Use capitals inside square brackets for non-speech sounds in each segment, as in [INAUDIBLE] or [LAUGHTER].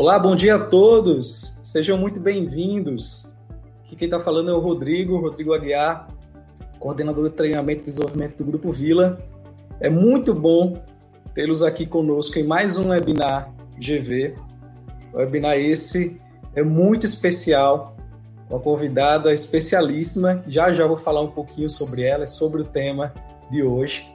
Olá, bom dia a todos. Sejam muito bem-vindos. Aqui quem está falando é o Rodrigo, Rodrigo Aguiar, coordenador de treinamento e desenvolvimento do Grupo Vila. É muito bom tê-los aqui conosco em mais um webinar GV. O webinar esse é muito especial, uma convidada especialíssima. Já já vou falar um pouquinho sobre ela, sobre o tema de hoje.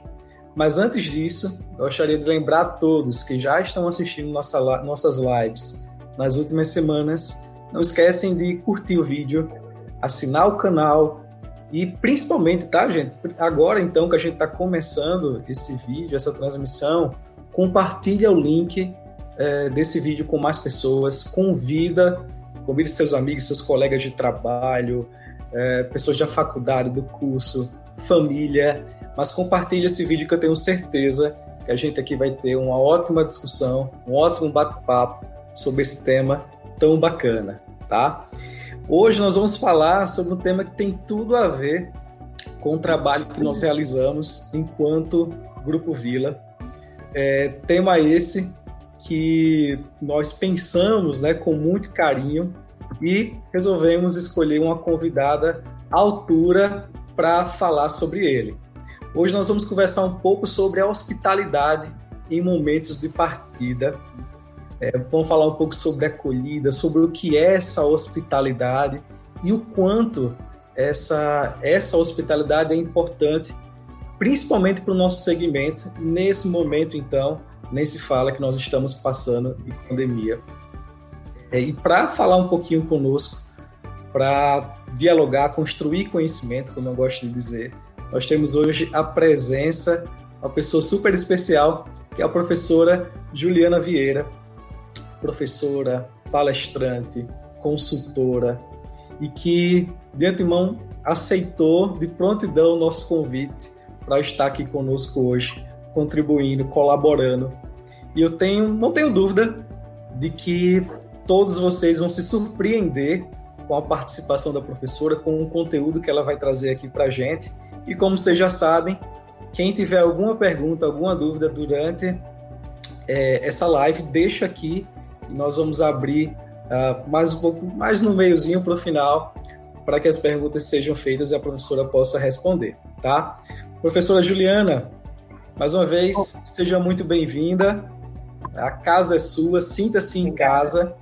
Mas antes disso, gostaria de lembrar a todos que já estão assistindo nossa, nossas lives nas últimas semanas, não esquecem de curtir o vídeo, assinar o canal e principalmente, tá, gente? Agora então que a gente está começando esse vídeo, essa transmissão, compartilha o link é, desse vídeo com mais pessoas, convida, convide seus amigos, seus colegas de trabalho, é, pessoas da faculdade, do curso, família, mas compartilhe esse vídeo que eu tenho certeza que a gente aqui vai ter uma ótima discussão, um ótimo bate-papo sobre esse tema tão bacana, tá? Hoje nós vamos falar sobre um tema que tem tudo a ver com o trabalho que nós realizamos enquanto Grupo Vila. É, tema esse que nós pensamos né, com muito carinho e resolvemos escolher uma convidada à altura para falar sobre ele. Hoje nós vamos conversar um pouco sobre a hospitalidade em momentos de partida. É, vamos falar um pouco sobre acolhida, sobre o que é essa hospitalidade e o quanto essa, essa hospitalidade é importante, principalmente para o nosso segmento. Nesse momento, então, nem se fala que nós estamos passando de pandemia. É, e para falar um pouquinho conosco, para dialogar, construir conhecimento, como eu gosto de dizer, nós temos hoje a presença, uma pessoa super especial, que é a professora Juliana Vieira, professora, palestrante, consultora, e que, de antemão, aceitou de prontidão o nosso convite para estar aqui conosco hoje, contribuindo, colaborando. E eu tenho, não tenho dúvida de que todos vocês vão se surpreender com a participação da professora, com o conteúdo que ela vai trazer aqui para a gente e como vocês já sabem, quem tiver alguma pergunta, alguma dúvida durante é, essa live, deixa aqui e nós vamos abrir uh, mais um pouco, mais no meiozinho para o final, para que as perguntas sejam feitas e a professora possa responder, tá? Professora Juliana, mais uma vez, seja muito bem-vinda. A casa é sua, sinta-se em casa,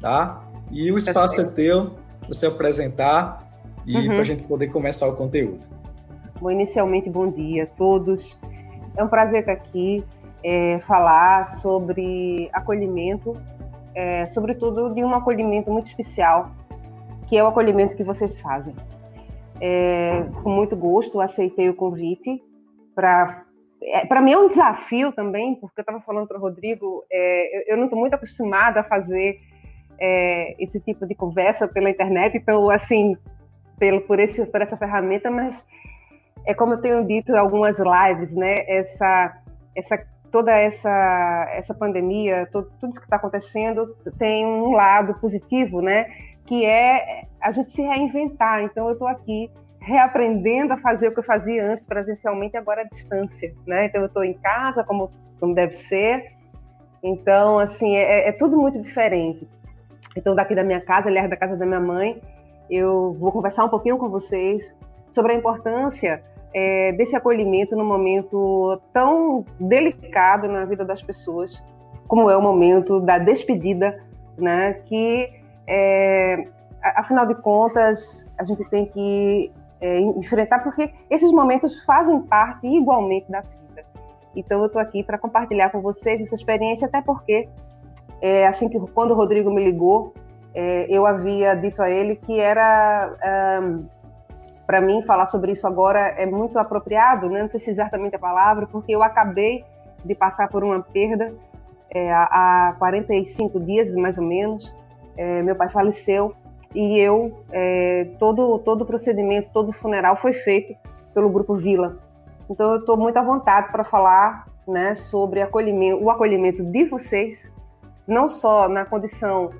tá? E o espaço é teu, você apresentar e uhum. para a gente poder começar o conteúdo. Bom, inicialmente, bom dia a todos. É um prazer estar aqui, é, falar sobre acolhimento, é, sobretudo de um acolhimento muito especial, que é o acolhimento que vocês fazem. É, com muito gosto, aceitei o convite para é, para mim é um desafio também, porque eu estava falando para o Rodrigo, é, eu não estou muito acostumada a fazer é, esse tipo de conversa pela internet, então, assim, pelo, por, esse, por essa ferramenta, mas é como eu tenho dito em algumas lives, né? Essa, essa toda essa essa pandemia, tudo isso que está acontecendo tem um lado positivo, né? Que é a gente se reinventar. Então eu estou aqui reaprendendo a fazer o que eu fazia antes presencialmente, agora à distância, né? Então eu estou em casa como como deve ser. Então assim é, é tudo muito diferente. Então daqui da minha casa, aliás da casa da minha mãe, eu vou conversar um pouquinho com vocês sobre a importância é, desse acolhimento num momento tão delicado na vida das pessoas, como é o momento da despedida, né? Que, é, afinal de contas, a gente tem que é, enfrentar, porque esses momentos fazem parte igualmente da vida. Então, eu estou aqui para compartilhar com vocês essa experiência, até porque, é, assim que quando o Rodrigo me ligou, é, eu havia dito a ele que era um, para mim, falar sobre isso agora é muito apropriado, né? não sei se exatamente a palavra, porque eu acabei de passar por uma perda é, há 45 dias, mais ou menos. É, meu pai faleceu e eu, é, todo, todo o procedimento, todo o funeral foi feito pelo Grupo Vila. Então, eu estou muito à vontade para falar né, sobre acolhimento, o acolhimento de vocês, não só na condição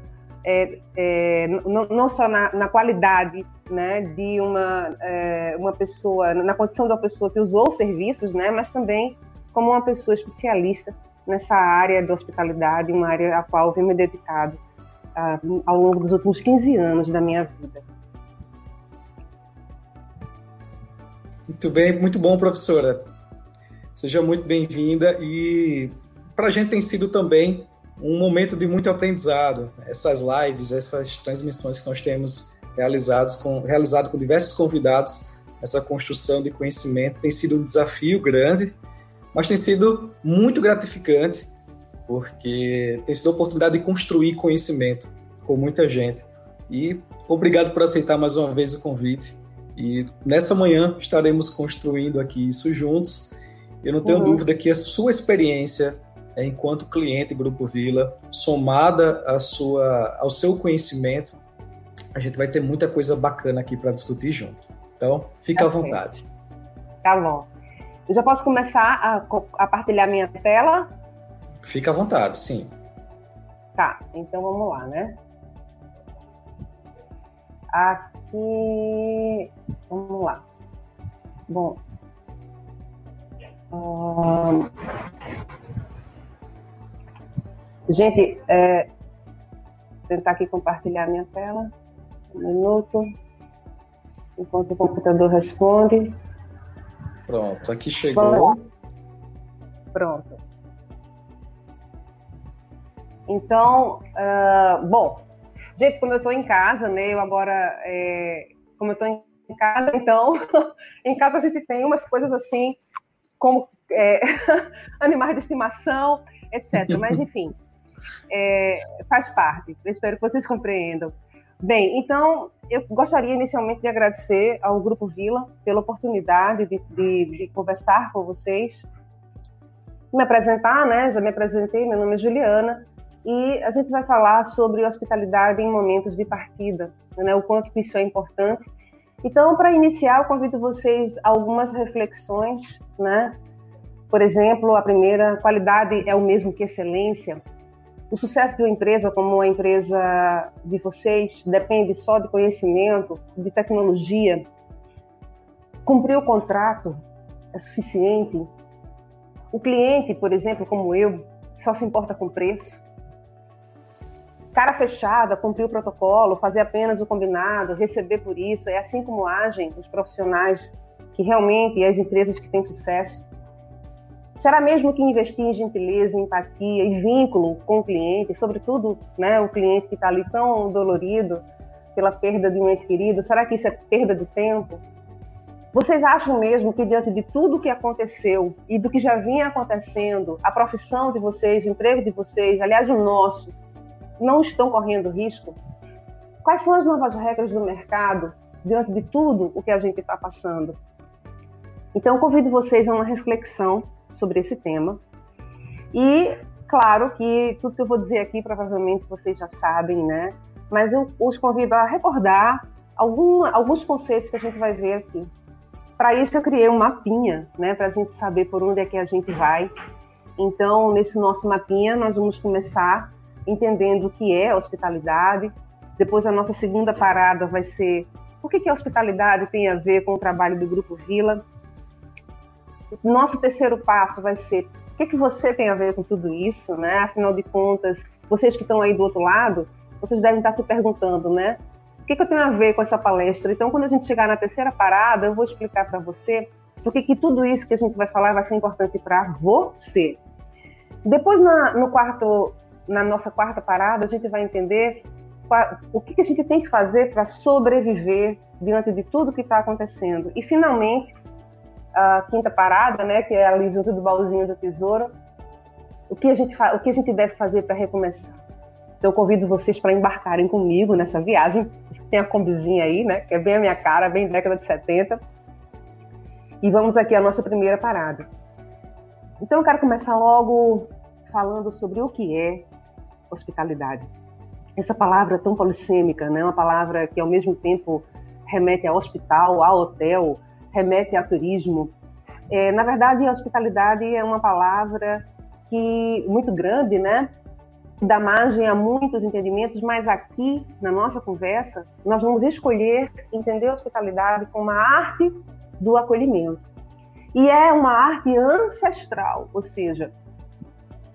é, é, não, só na, na, qualidade né, de uma, é, uma pessoa, na condição de uma pessoa que usou os serviços, né, mas também como uma pessoa especialista nessa área da hospitalidade, uma área a qual eu venho me dedicado uh, ao longo dos últimos 15 anos da minha vida. Muito bem, muito bom, professora. Seja muito bem-vinda e para a gente tem sido também um momento de muito aprendizado. Essas lives, essas transmissões que nós temos realizados com, realizado com diversos convidados, essa construção de conhecimento tem sido um desafio grande, mas tem sido muito gratificante, porque tem sido a oportunidade de construir conhecimento com muita gente. E obrigado por aceitar mais uma vez o convite. E nessa manhã estaremos construindo aqui isso juntos. Eu não tenho uhum. dúvida que a sua experiência enquanto cliente Grupo Vila, somada à sua, ao seu conhecimento, a gente vai ter muita coisa bacana aqui para discutir junto. Então, fica à vontade. Tá bom. Eu já posso começar a, a partilhar minha tela? Fica à vontade, sim. Tá, então vamos lá, né? Aqui. Vamos lá. Bom. Hum... Gente, é... tentar aqui compartilhar minha tela. Um minuto. Enquanto o computador responde. Pronto, aqui chegou. Pronto. Então, uh, bom, gente, como eu estou em casa, né? Eu agora, é, como eu estou em casa, então, [LAUGHS] em casa a gente tem umas coisas assim, como é, [LAUGHS] animais de estimação, etc. Mas, enfim, é, faz parte. Eu espero que vocês compreendam. Bem, então eu gostaria inicialmente de agradecer ao Grupo Vila pela oportunidade de, de, de conversar com vocês, me apresentar, né? Já me apresentei, meu nome é Juliana e a gente vai falar sobre hospitalidade em momentos de partida, né? O quanto isso é importante. Então, para iniciar, eu convido vocês a algumas reflexões, né? Por exemplo, a primeira, qualidade é o mesmo que excelência. O sucesso de uma empresa como a empresa de vocês depende só de conhecimento, de tecnologia. Cumprir o contrato é suficiente? O cliente, por exemplo, como eu, só se importa com preço. Cara fechada, cumprir o protocolo, fazer apenas o combinado, receber por isso. É assim como agem os profissionais que realmente, as empresas que têm sucesso. Será mesmo que investir em gentileza, empatia e vínculo com o cliente, sobretudo né, o cliente que está ali tão dolorido pela perda de um ente querido, será que isso é perda de tempo? Vocês acham mesmo que diante de tudo que aconteceu e do que já vinha acontecendo, a profissão de vocês, o emprego de vocês, aliás o nosso, não estão correndo risco? Quais são as novas regras do mercado diante de tudo o que a gente está passando? Então, convido vocês a uma reflexão sobre esse tema. E, claro, que tudo que eu vou dizer aqui provavelmente vocês já sabem, né? Mas eu os convido a recordar algum, alguns conceitos que a gente vai ver aqui. Para isso, eu criei um mapinha, né? Para a gente saber por onde é que a gente vai. Então, nesse nosso mapinha, nós vamos começar entendendo o que é hospitalidade. Depois, a nossa segunda parada vai ser o que, que a hospitalidade tem a ver com o trabalho do Grupo Vila. Nosso terceiro passo vai ser o que, que você tem a ver com tudo isso, né? Afinal de contas, vocês que estão aí do outro lado, vocês devem estar se perguntando, né? O que, que eu tenho a ver com essa palestra? Então, quando a gente chegar na terceira parada, eu vou explicar para você porque que tudo isso que a gente vai falar vai ser importante para você. Depois, na, no quarto, na nossa quarta parada, a gente vai entender o que, que a gente tem que fazer para sobreviver diante de tudo que está acontecendo. E, finalmente, a quinta parada, né, que é ali junto do baúzinho do tesouro, o que a gente, o que a gente deve fazer para recomeçar. Então, eu convido vocês para embarcarem comigo nessa viagem. Tem a combizinha aí, né, que é bem a minha cara, bem década de 70. E vamos aqui à nossa primeira parada. Então, eu quero começar logo falando sobre o que é hospitalidade. Essa palavra tão polissêmica, né, uma palavra que ao mesmo tempo remete a hospital, a hotel, remete a turismo. É, na verdade, a hospitalidade é uma palavra que muito grande, né? Dá margem a muitos entendimentos, mas aqui, na nossa conversa, nós vamos escolher entender a hospitalidade como a arte do acolhimento. E é uma arte ancestral, ou seja,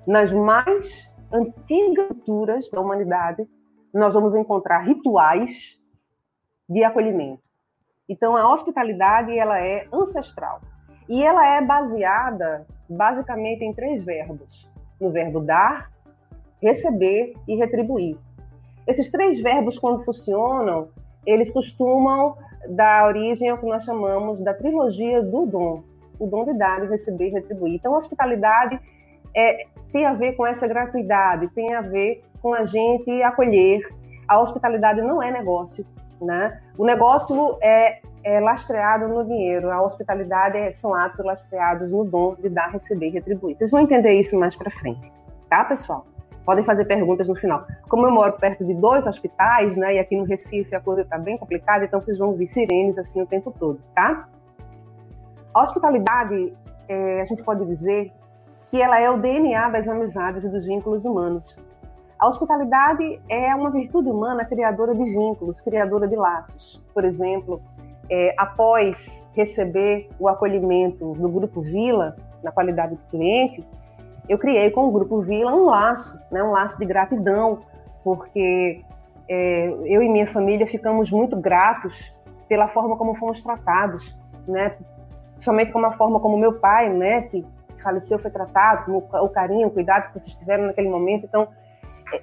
nas mais antigas culturas da humanidade, nós vamos encontrar rituais de acolhimento. Então, a hospitalidade ela é ancestral e ela é baseada basicamente em três verbos: no verbo dar, receber e retribuir. Esses três verbos, quando funcionam, eles costumam dar origem ao que nós chamamos da trilogia do dom, o dom de dar, receber e retribuir. Então, a hospitalidade é, tem a ver com essa gratuidade, tem a ver com a gente acolher. A hospitalidade não é negócio, né? O negócio é, é lastreado no dinheiro, a hospitalidade é, são atos lastreados no dom de dar, receber retribuir. Vocês vão entender isso mais para frente, tá, pessoal? Podem fazer perguntas no final. Como eu moro perto de dois hospitais, né, e aqui no Recife a coisa está bem complicada, então vocês vão ouvir sirenes assim o tempo todo, tá? A hospitalidade, é, a gente pode dizer que ela é o DNA das amizades e dos vínculos humanos. A hospitalidade é uma virtude humana criadora de vínculos, criadora de laços. Por exemplo, é, após receber o acolhimento do Grupo Vila, na qualidade de cliente, eu criei com o Grupo Vila um laço, né, um laço de gratidão, porque é, eu e minha família ficamos muito gratos pela forma como fomos tratados, né, somente como a forma como meu pai, né, que faleceu, foi tratado, o carinho, o cuidado que vocês tiveram naquele momento. Então,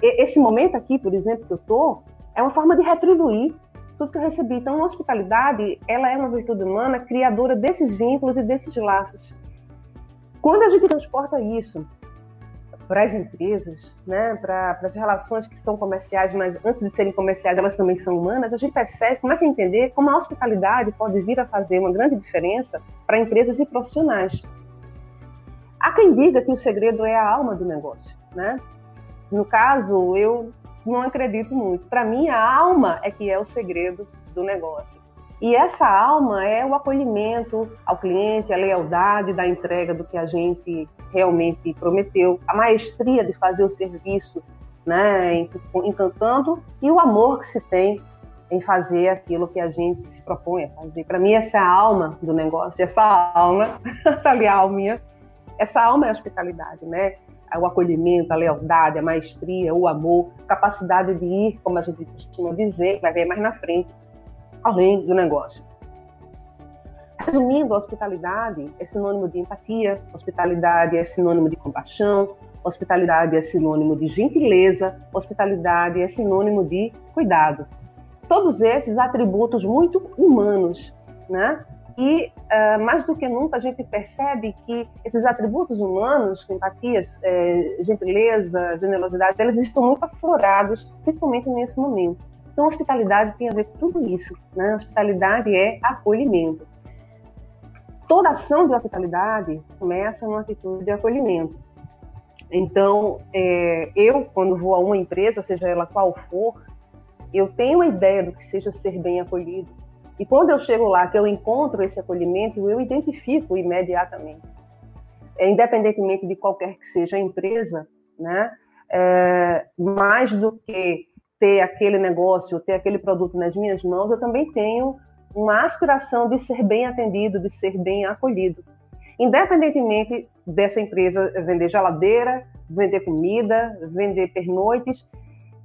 esse momento aqui, por exemplo, que eu tô, é uma forma de retribuir tudo que eu recebi. Então, a hospitalidade, ela é uma virtude humana criadora desses vínculos e desses laços. Quando a gente transporta isso para as empresas, né, para as relações que são comerciais, mas antes de serem comerciais, elas também são humanas, a gente percebe, começa a entender como a hospitalidade pode vir a fazer uma grande diferença para empresas e profissionais. Há quem diga que o segredo é a alma do negócio, né? No caso, eu não acredito muito. Para mim, a alma é que é o segredo do negócio. E essa alma é o acolhimento ao cliente, a lealdade da entrega do que a gente realmente prometeu, a maestria de fazer o serviço, né, encantando e o amor que se tem em fazer aquilo que a gente se propõe a fazer. Para mim, essa é a alma do negócio, essa alma, [LAUGHS] tá ali a alminha, essa alma é a hospitalidade, né? O acolhimento, a lealdade, a maestria, o amor, capacidade de ir, como a gente costuma dizer, vai ver mais na frente, além do negócio. Resumindo, a hospitalidade é sinônimo de empatia, hospitalidade é sinônimo de compaixão, hospitalidade é sinônimo de gentileza, hospitalidade é sinônimo de cuidado. Todos esses atributos muito humanos, né? E uh, mais do que nunca a gente percebe que esses atributos humanos, empatia, é, gentileza, generosidade, eles estão muito aflorados, principalmente nesse momento. Então, hospitalidade tem a ver com tudo isso. Né? Hospitalidade é acolhimento. Toda ação de hospitalidade começa numa atitude de acolhimento. Então, é, eu, quando vou a uma empresa, seja ela qual for, eu tenho a ideia do que seja ser bem acolhido. E quando eu chego lá, que eu encontro esse acolhimento, eu identifico imediatamente. É, independentemente de qualquer que seja a empresa, né? É, mais do que ter aquele negócio, ter aquele produto nas minhas mãos, eu também tenho uma aspiração de ser bem atendido, de ser bem acolhido. Independentemente dessa empresa vender geladeira, vender comida, vender pernoites,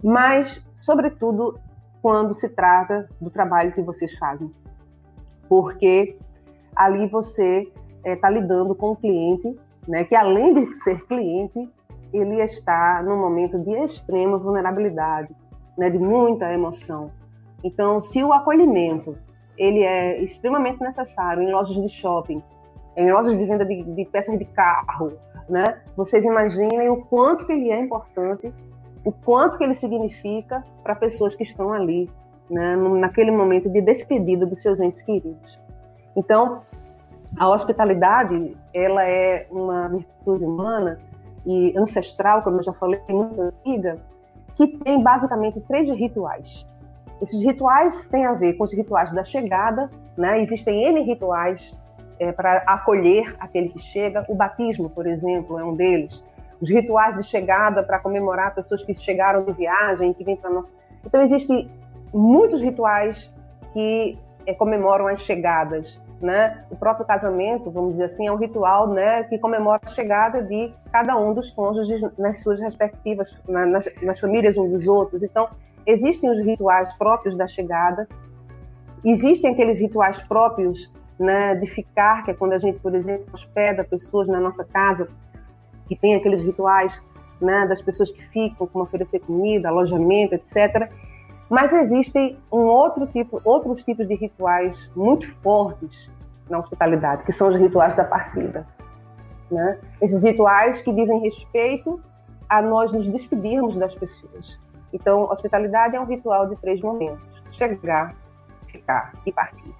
mas, sobretudo, quando se trata do trabalho que vocês fazem. Porque ali você está é, lidando com um cliente, né, que além de [LAUGHS] ser cliente, ele está num momento de extrema vulnerabilidade, né, de muita emoção. Então, se o acolhimento ele é extremamente necessário em lojas de shopping, em lojas de venda de, de peças de carro, né? Vocês imaginem o quanto que ele é importante, o quanto que ele significa para pessoas que estão ali, né, naquele momento de despedida dos seus entes queridos. Então, a hospitalidade, ela é uma virtude humana e ancestral, como eu já falei, muito antiga, que tem basicamente três rituais. Esses rituais têm a ver com os rituais da chegada, né? Existem N rituais é, para acolher aquele que chega. O batismo, por exemplo, é um deles. Os rituais de chegada para comemorar pessoas que chegaram de viagem, que vêm para nossa. Então, existem muitos rituais que é, comemoram as chegadas. né? O próprio casamento, vamos dizer assim, é um ritual, né, que comemora a chegada de cada um dos cônjuges nas suas respectivas, nas, nas famílias uns dos outros. Então, existem os rituais próprios da chegada, existem aqueles rituais próprios, né, de ficar, que é quando a gente, por exemplo, hospeda pessoas na nossa casa, que tem aqueles rituais, né, das pessoas que ficam, como oferecer comida, alojamento, etc. Mas existem um outro tipo, outros tipos de rituais muito fortes na hospitalidade, que são os rituais da partida. Né? Esses rituais que dizem respeito a nós nos despedirmos das pessoas. Então, hospitalidade é um ritual de três momentos: chegar, ficar e partir.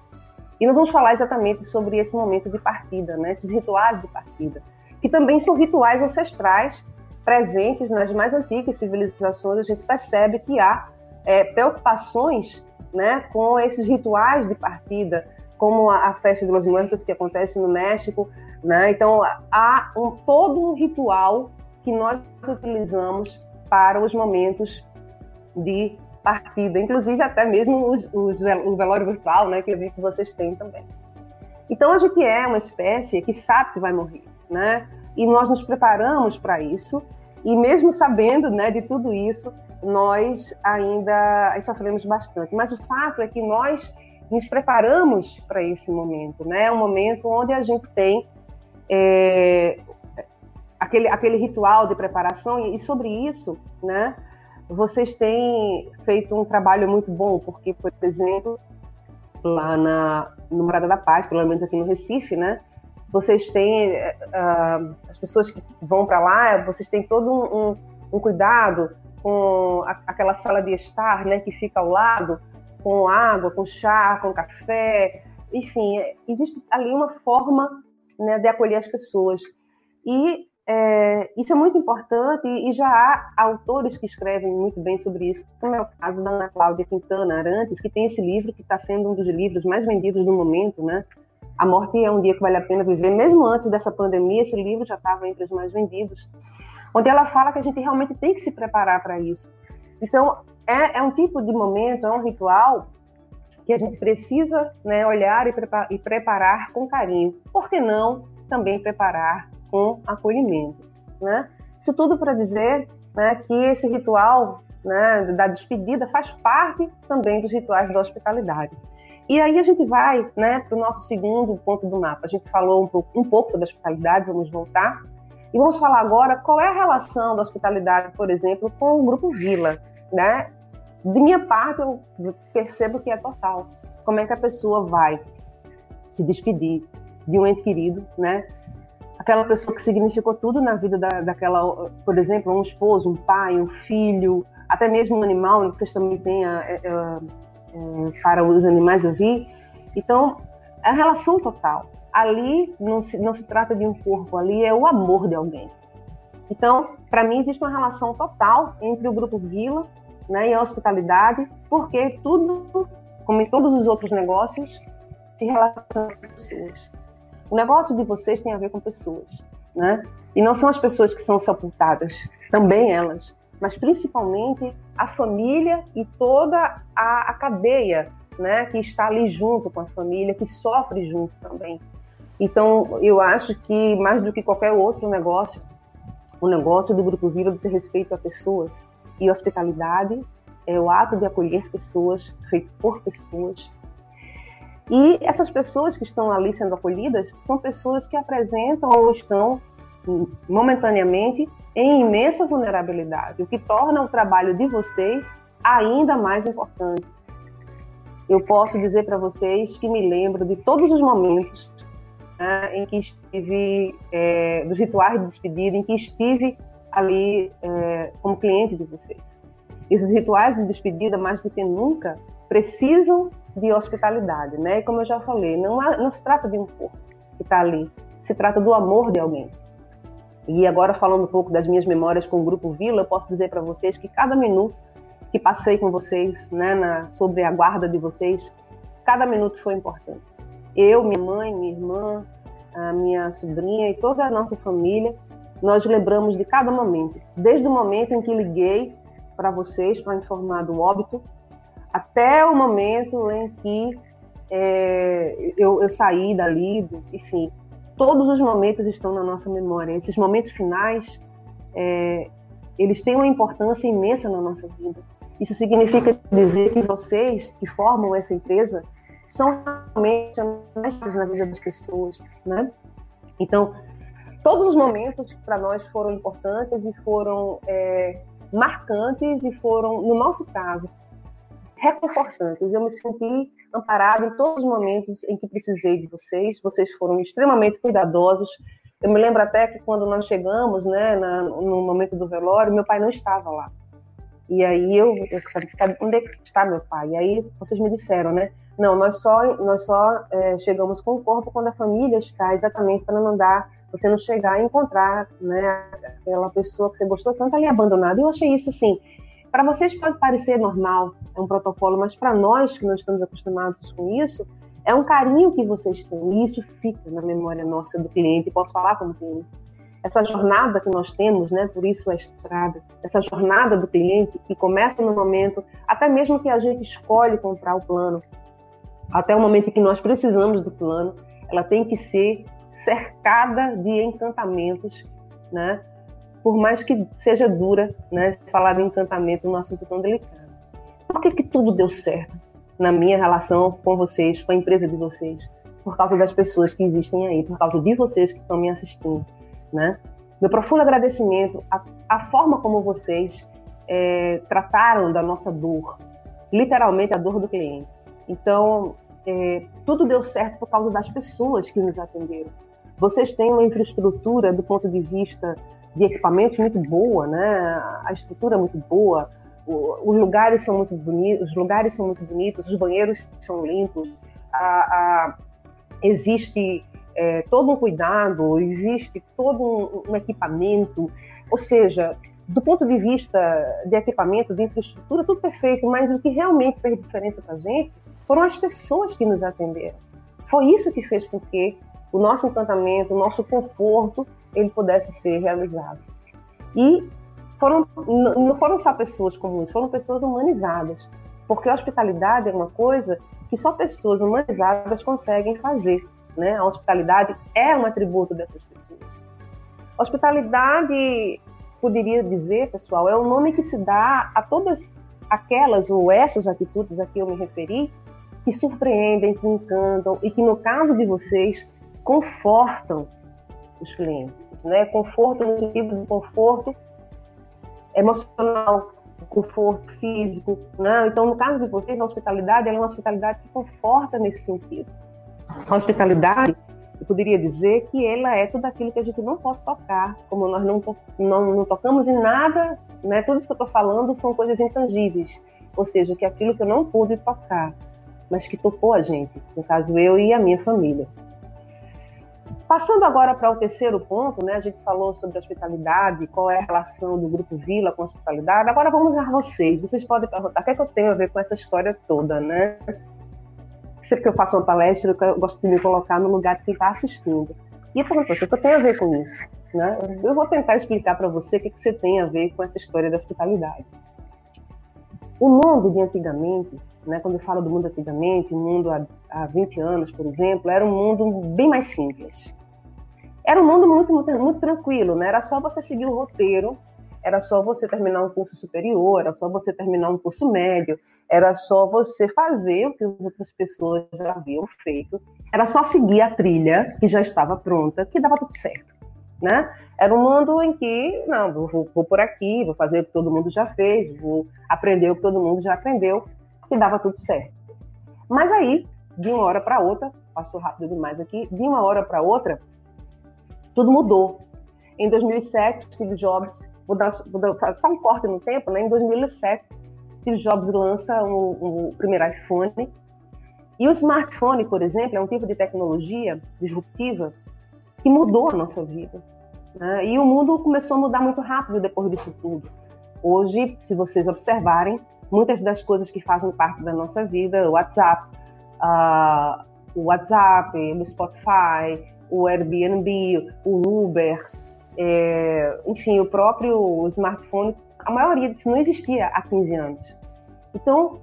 E nós vamos falar exatamente sobre esse momento de partida, né? esses rituais de partida, que também são rituais ancestrais presentes nas mais antigas civilizações. A gente percebe que há é, preocupações né, com esses rituais de partida, como a, a festa de los muertos que acontece no México. Né? Então, há um, todo um ritual que nós utilizamos para os momentos de partida, inclusive até mesmo os, os, o velório virtual, né, que eu vi que vocês têm também. Então, a gente é uma espécie que sabe que vai morrer, né? E nós nos preparamos para isso, e mesmo sabendo né, de tudo isso, nós ainda sofremos bastante. Mas o fato é que nós nos preparamos para esse momento, né? Um momento onde a gente tem é, aquele, aquele ritual de preparação e sobre isso, né? Vocês têm feito um trabalho muito bom, porque, por exemplo, lá na no Morada da Paz, pelo menos aqui no Recife, né? Vocês têm uh, as pessoas que vão para lá, vocês têm todo um, um, um cuidado com a, aquela sala de estar, né, que fica ao lado, com água, com chá, com café, enfim, é, existe ali uma forma né, de acolher as pessoas. E é, isso é muito importante e, já há autores que escrevem muito bem sobre isso, como é o caso da Ana Cláudia Quintana Arantes, que tem esse livro que está sendo um dos livros mais vendidos do momento, né? A Morte é um Dia que Vale a Pena Viver. Mesmo antes dessa pandemia, esse livro já estava entre os mais vendidos onde ela fala que a gente realmente tem que se preparar para isso. Então, é, é, um tipo de momento, é um ritual que a gente precisa né, olhar e, preparar, e preparar com carinho. Por que não também preparar com acolhimento? Né? Isso tudo para dizer né, que esse ritual né, da despedida faz parte também dos rituais da hospitalidade. E aí a gente vai né, para o nosso segundo ponto do mapa. A gente falou um pouco, um pouco sobre a hospitalidade, vamos voltar. E vamos falar agora qual é a relação da hospitalidade, por exemplo, com o grupo Vila, né? De minha parte, eu percebo que é total. Como é que a pessoa vai se despedir de um ente querido, né? Aquela pessoa que significou tudo na vida da, daquela, por exemplo, um esposo, um pai, um filho, até mesmo um animal, né, que vocês também têm é, é, é, para os animais eu vi. Então, é a relação total ali não se, não se trata de um corpo, ali é o amor de alguém. Então, para mim, existe uma relação total entre o Grupo Vila né, e a hospitalidade, porque tudo, como em todos os outros negócios, se relaciona com pessoas. O negócio de vocês tem a ver com pessoas, né? E não são as pessoas que são sepultadas, também elas, mas principalmente a família e toda a, a cadeia, né, que está ali junto com a família, que sofre junto também. Então, eu acho que mais do que qualquer outro negócio, o negócio do Grupo Vila diz respeito a pessoas e hospitalidade é o ato de acolher pessoas feito por pessoas. E essas pessoas que estão ali sendo acolhidas são pessoas que apresentam ou estão momentaneamente em imensa vulnerabilidade, o que torna o trabalho de vocês ainda mais importante. Eu posso dizer para vocês que me lembro de todos os momentos né, em que estive, é, dos rituais de despedida, em que estive ali é, como cliente de vocês. Esses rituais de despedida, mais do que nunca, precisam de hospitalidade, né? E como eu já falei, não, há, não se trata de um corpo que está ali, se trata do amor de alguém. E agora falando um pouco das minhas memórias com o Grupo Vila, eu posso dizer para vocês que cada minuto que passei com vocês, né, na, sobre a guarda de vocês, cada minuto foi importante. Eu, minha mãe, minha irmã, a minha sobrinha e toda a nossa família, nós lembramos de cada momento, desde o momento em que liguei para vocês para informar do óbito, até o momento em que é, eu, eu saí dali, enfim, todos os momentos estão na nossa memória. Esses momentos finais, é, eles têm uma importância imensa na nossa vida. Isso significa dizer que vocês que formam essa empresa são realmente mestres na vida das pessoas, né? Então, todos os momentos para nós foram importantes e foram é, marcantes e foram, no nosso caso, reconfortantes. Eu me senti amparada em todos os momentos em que precisei de vocês. Vocês foram extremamente cuidadosos. Eu me lembro até que quando nós chegamos, né, na, no momento do velório, meu pai não estava lá. E aí eu, eu onde é está meu pai? E aí vocês me disseram, né? Não, nós só nós só é, chegamos com o corpo quando a família está exatamente para não dar você não chegar e encontrar, né, aquela pessoa que você gostou tanto ali abandonada. Eu achei isso assim para vocês pode parecer normal, é um protocolo, mas para nós que não estamos acostumados com isso, é um carinho que vocês têm e isso fica na memória nossa do cliente. Posso falar como cliente? Essa jornada que nós temos, né? Por isso a estrada, essa jornada do cliente que começa no momento, até mesmo que a gente escolhe comprar o plano, até o momento que nós precisamos do plano, ela tem que ser cercada de encantamentos, né? Por mais que seja dura, né, falar de encantamento num assunto tão delicado. Por que, que tudo deu certo na minha relação com vocês, com a empresa de vocês? Por causa das pessoas que existem aí, por causa de vocês que estão me assistindo, né? Meu profundo agradecimento à, à forma como vocês é, trataram da nossa dor, literalmente a dor do cliente. Então, é, tudo deu certo por causa das pessoas que nos atenderam. Vocês têm uma infraestrutura do ponto de vista de equipamentos muito boa, né? A estrutura é muito boa, os lugares são muito bonitos, os lugares são muito bonitos, os banheiros são limpos, a, a, existe é, todo um cuidado, existe todo um, um, equipamento, ou seja, do ponto de vista de equipamento, de infraestrutura, tudo perfeito, mas o que realmente fez diferença para a gente foram as pessoas que nos atenderam. Foi isso que fez com que o nosso encantamento, o nosso conforto ele pudesse ser realizado. E foram, não foram só pessoas comuns, foram pessoas humanizadas, porque a hospitalidade é uma coisa que só pessoas humanizadas conseguem fazer. Né? A hospitalidade é um atributo dessas pessoas. Hospitalidade, poderia dizer, pessoal, é o nome que se dá a todas aquelas ou essas atitudes a que eu me referi, que surpreendem, que encantam e que, no caso de vocês, confortam os clientes né? Conforto no sentido de conforto emocional, conforto físico, né? Então, no caso de vocês, a hospitalidade é uma hospitalidade que conforta nesse sentido. A hospitalidade, eu poderia dizer que ela é tudo aquilo que a gente não pode tocar, como nós não, não, não tocamos em nada, né? Tudo isso que eu estou falando são coisas intangíveis, ou seja, que é aquilo que eu não pude tocar, mas que tocou a gente, no caso eu e a minha família. Passando agora para o terceiro ponto, né? A gente falou sobre hospitalidade, qual é a relação do Grupo Vila com a hospitalidade. Agora vamos a vocês. Vocês podem perguntar o que, é que eu tenho a ver com essa história toda, né? Sempre que eu faço uma palestra, eu gosto de me colocar no lugar de quem está assistindo. E perguntou, o que, é que eu tenho a ver com isso? Né? Eu vou tentar explicar para você o que, é que você tem a ver com essa história da hospitalidade. O mundo de antigamente, né, quando eu falo do mundo antigamente, o mundo há, há 20 anos, por exemplo, era um mundo bem mais simples. Era um mundo muito, muito, muito tranquilo, né? Era só você seguir o roteiro, era só você terminar um curso superior, era só você terminar um curso médio, era só você fazer o que as outras pessoas já haviam feito, era só seguir a trilha que já estava pronta, que dava tudo certo, né? Era um mundo em que, não, vou, vou por aqui, vou fazer o que todo mundo já fez, vou aprender o que todo mundo já aprendeu, que dava tudo certo. Mas aí, de uma hora para outra, passou rápido demais aqui, de uma hora para outra, tudo mudou. Em 2007, Steve Jobs, vou dar, vou dar só um corte no tempo, né? Em 2007, Steve Jobs lança o primeiro iPhone. E o smartphone, por exemplo, é um tipo de tecnologia disruptiva que mudou a nossa vida. Né? E o mundo começou a mudar muito rápido depois disso tudo. Hoje, se vocês observarem, muitas das coisas que fazem parte da nossa vida, o WhatsApp, uh, o WhatsApp, o Spotify, o Airbnb, o Uber, é, enfim, o próprio smartphone, a maioria disso não existia há 15 anos. Então,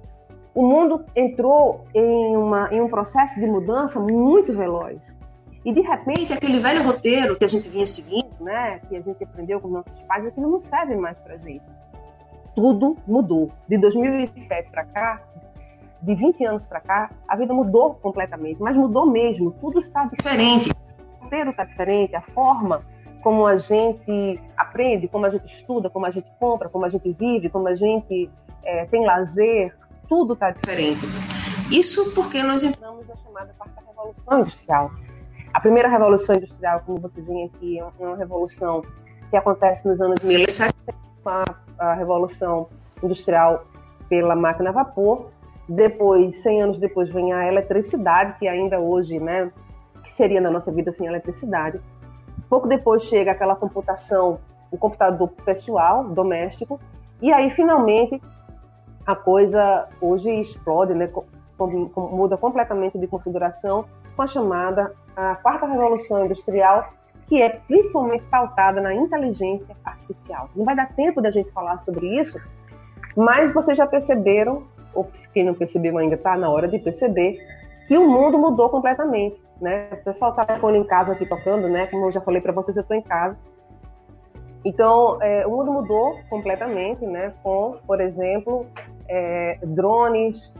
o mundo entrou em, uma, em um processo de mudança muito veloz. E de repente, aquele velho roteiro que a gente vinha seguindo, né, que a gente aprendeu com nossos pais, aquilo não serve mais para gente. Tudo mudou. De 2007 para cá, de 20 anos para cá, a vida mudou completamente, mas mudou mesmo. Tudo está diferente. O roteiro está diferente, a forma como a gente aprende, como a gente estuda, como a gente compra, como a gente vive, como a gente é, tem lazer, tudo está diferente. Isso porque nós entramos na chamada quarta revolução industrial. A primeira revolução industrial, como vocês veem aqui, é uma revolução que acontece nos anos 1700, com a, a revolução industrial pela máquina a vapor. Depois, 100 anos depois, vem a eletricidade, que ainda hoje, né, que seria na nossa vida sem eletricidade. Pouco depois chega aquela computação, o computador pessoal, doméstico, e aí finalmente a coisa hoje explode, né, muda completamente de configuração com a chamada a quarta revolução industrial, que é principalmente pautada na inteligência artificial. Não vai dar tempo da gente falar sobre isso, mas vocês já perceberam, ou quem não percebeu ainda está na hora de perceber, que o mundo mudou completamente. Né? O pessoal está telefone em casa aqui tocando, né? Como eu já falei para vocês, eu estou em casa. Então, é, o mundo mudou completamente, né? Com, por exemplo, é, drones,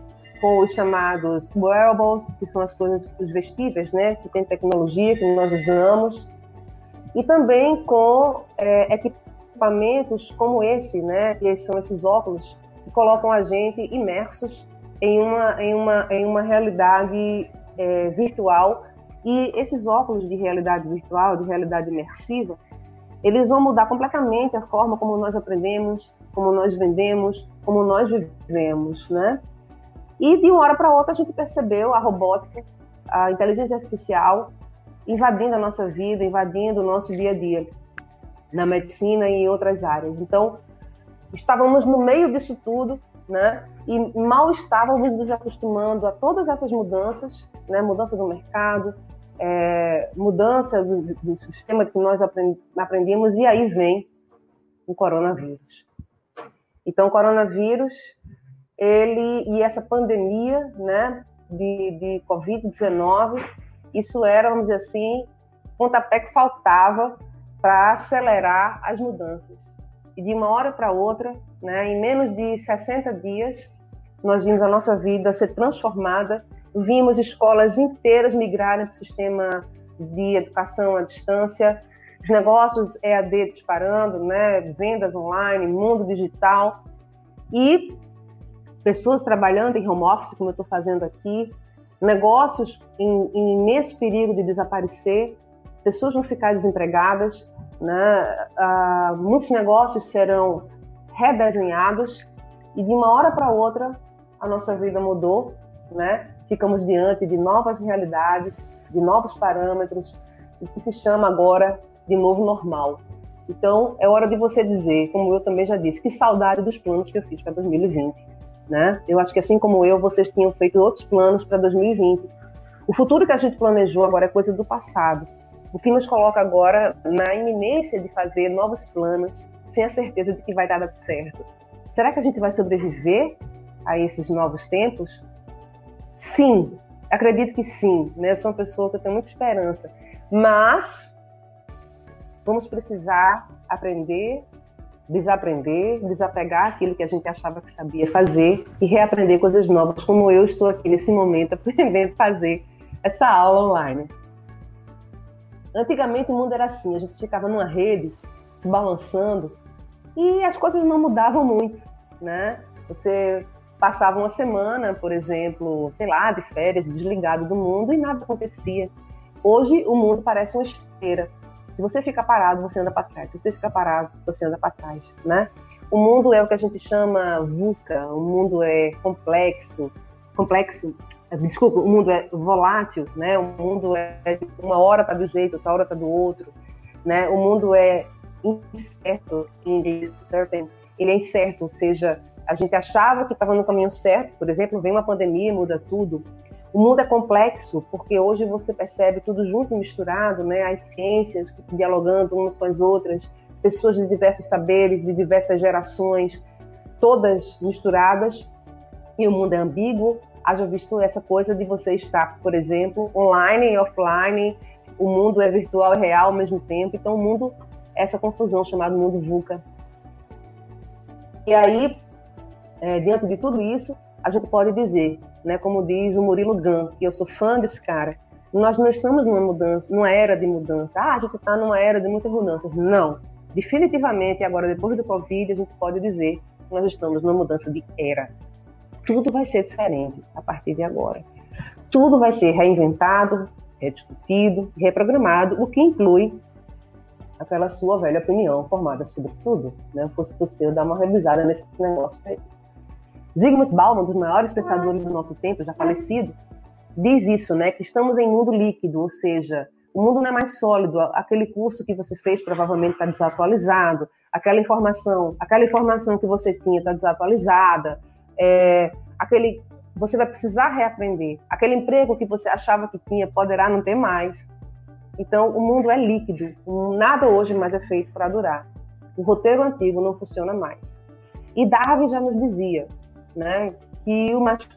com os chamados wearables, que são as coisas, os vestíveis, né, que tem tecnologia que nós usamos, e também com é, equipamentos como esse, né, que são esses óculos que colocam a gente imersos em uma em uma em uma realidade é, virtual e esses óculos de realidade virtual, de realidade imersiva, eles vão mudar completamente a forma como nós aprendemos, como nós vendemos, como nós vivemos, né? E de uma hora para outra a gente percebeu a robótica, a inteligência artificial invadindo a nossa vida, invadindo o nosso dia a dia, na medicina e em outras áreas. Então, estávamos no meio disso tudo, né? E mal estávamos nos acostumando a todas essas mudanças, né? Mudança do mercado, é, mudança do, do, sistema que nós aprendemos, e aí vem o coronavírus. Então, o coronavírus ele e essa pandemia, né, de, de Covid-19, isso era, vamos dizer assim, pontapé que faltava para acelerar as mudanças. E de uma hora para outra, né, em menos de 60 dias, nós vimos a nossa vida ser transformada, vimos escolas inteiras migrarem para o sistema de educação à distância, os negócios EAD disparando, né, vendas online, mundo digital, e pessoas trabalhando em home office, como eu estou fazendo aqui, negócios em, em imenso perigo de desaparecer, pessoas vão ficar desempregadas, né? Ah, muitos negócios serão redesenhados e de uma hora para outra a nossa vida mudou, né? Ficamos diante de novas realidades, de novos parâmetros, o que se chama agora de novo normal. Então, é hora de você dizer, como eu também já disse, que saudade dos planos que eu fiz para 2020 né? Eu acho que assim como eu, vocês tinham feito outros planos para 2020. O futuro que a gente planejou agora é coisa do passado. O que nos coloca agora na iminência de fazer novos planos sem a certeza de que vai dar certo. Será que a gente vai sobreviver a esses novos tempos? Sim, acredito que sim. Né? Eu sou uma pessoa que tem muita esperança. Mas vamos precisar aprender desaprender, desapegar aquilo que a gente achava que sabia fazer e reaprender coisas novas, como eu estou aqui nesse momento [LAUGHS] aprendendo a fazer essa aula online. Antigamente o mundo era assim, a gente ficava numa rede, se balançando, e as coisas não mudavam muito, né? Você passava uma semana, por exemplo, sei lá, de férias, desligado do mundo e nada acontecia. Hoje o mundo parece uma esteira se você fica parado, você anda para trás. Se você fica parado, você anda para trás, né? O mundo é o que a gente chama VUCA, o mundo é complexo, complexo, desculpa, o mundo é volátil, né? O mundo é uma hora tá do jeito, outra hora tá do outro, né? O mundo é incerto, em inglês, ele é incerto, ou seja, a gente achava que estava no caminho certo, por exemplo, vem uma pandemia, muda tudo, o mundo é complexo porque hoje você percebe tudo junto e misturado, né? As ciências dialogando umas com as outras, pessoas de diversos saberes, de diversas gerações, todas misturadas. e o mundo é ambíguo, haja visto essa coisa de você estar, por exemplo, online e offline, o mundo é virtual e real ao mesmo tempo, então o mundo, essa confusão chamada mundo VUCA. E aí, é, diante de tudo isso, a gente pode dizer, né, como diz o Murilo Gun, que eu sou fã desse cara, nós não estamos numa mudança, numa era de mudança. Ah, a gente está numa era de muitas mudanças. Não. Definitivamente, agora, depois do Covid, a gente pode dizer que nós estamos numa mudança de era. Tudo vai ser diferente a partir de agora. Tudo vai ser reinventado, rediscutido, reprogramado, o que inclui aquela sua velha opinião formada sobre tudo. Né? Fosse possível dar uma revisada nesse negócio aí. Zygmunt Bauman, um dos maiores pensadores do nosso tempo, já falecido, diz isso, né? Que estamos em mundo líquido, ou seja, o mundo não é mais sólido. Aquele curso que você fez provavelmente está desatualizado. Aquela informação, aquela informação que você tinha está desatualizada. É, aquele, você vai precisar reaprender. Aquele emprego que você achava que tinha poderá não ter mais. Então, o mundo é líquido. Nada hoje mais é feito para durar. O roteiro antigo não funciona mais. E Darwin já nos dizia, né, que o mais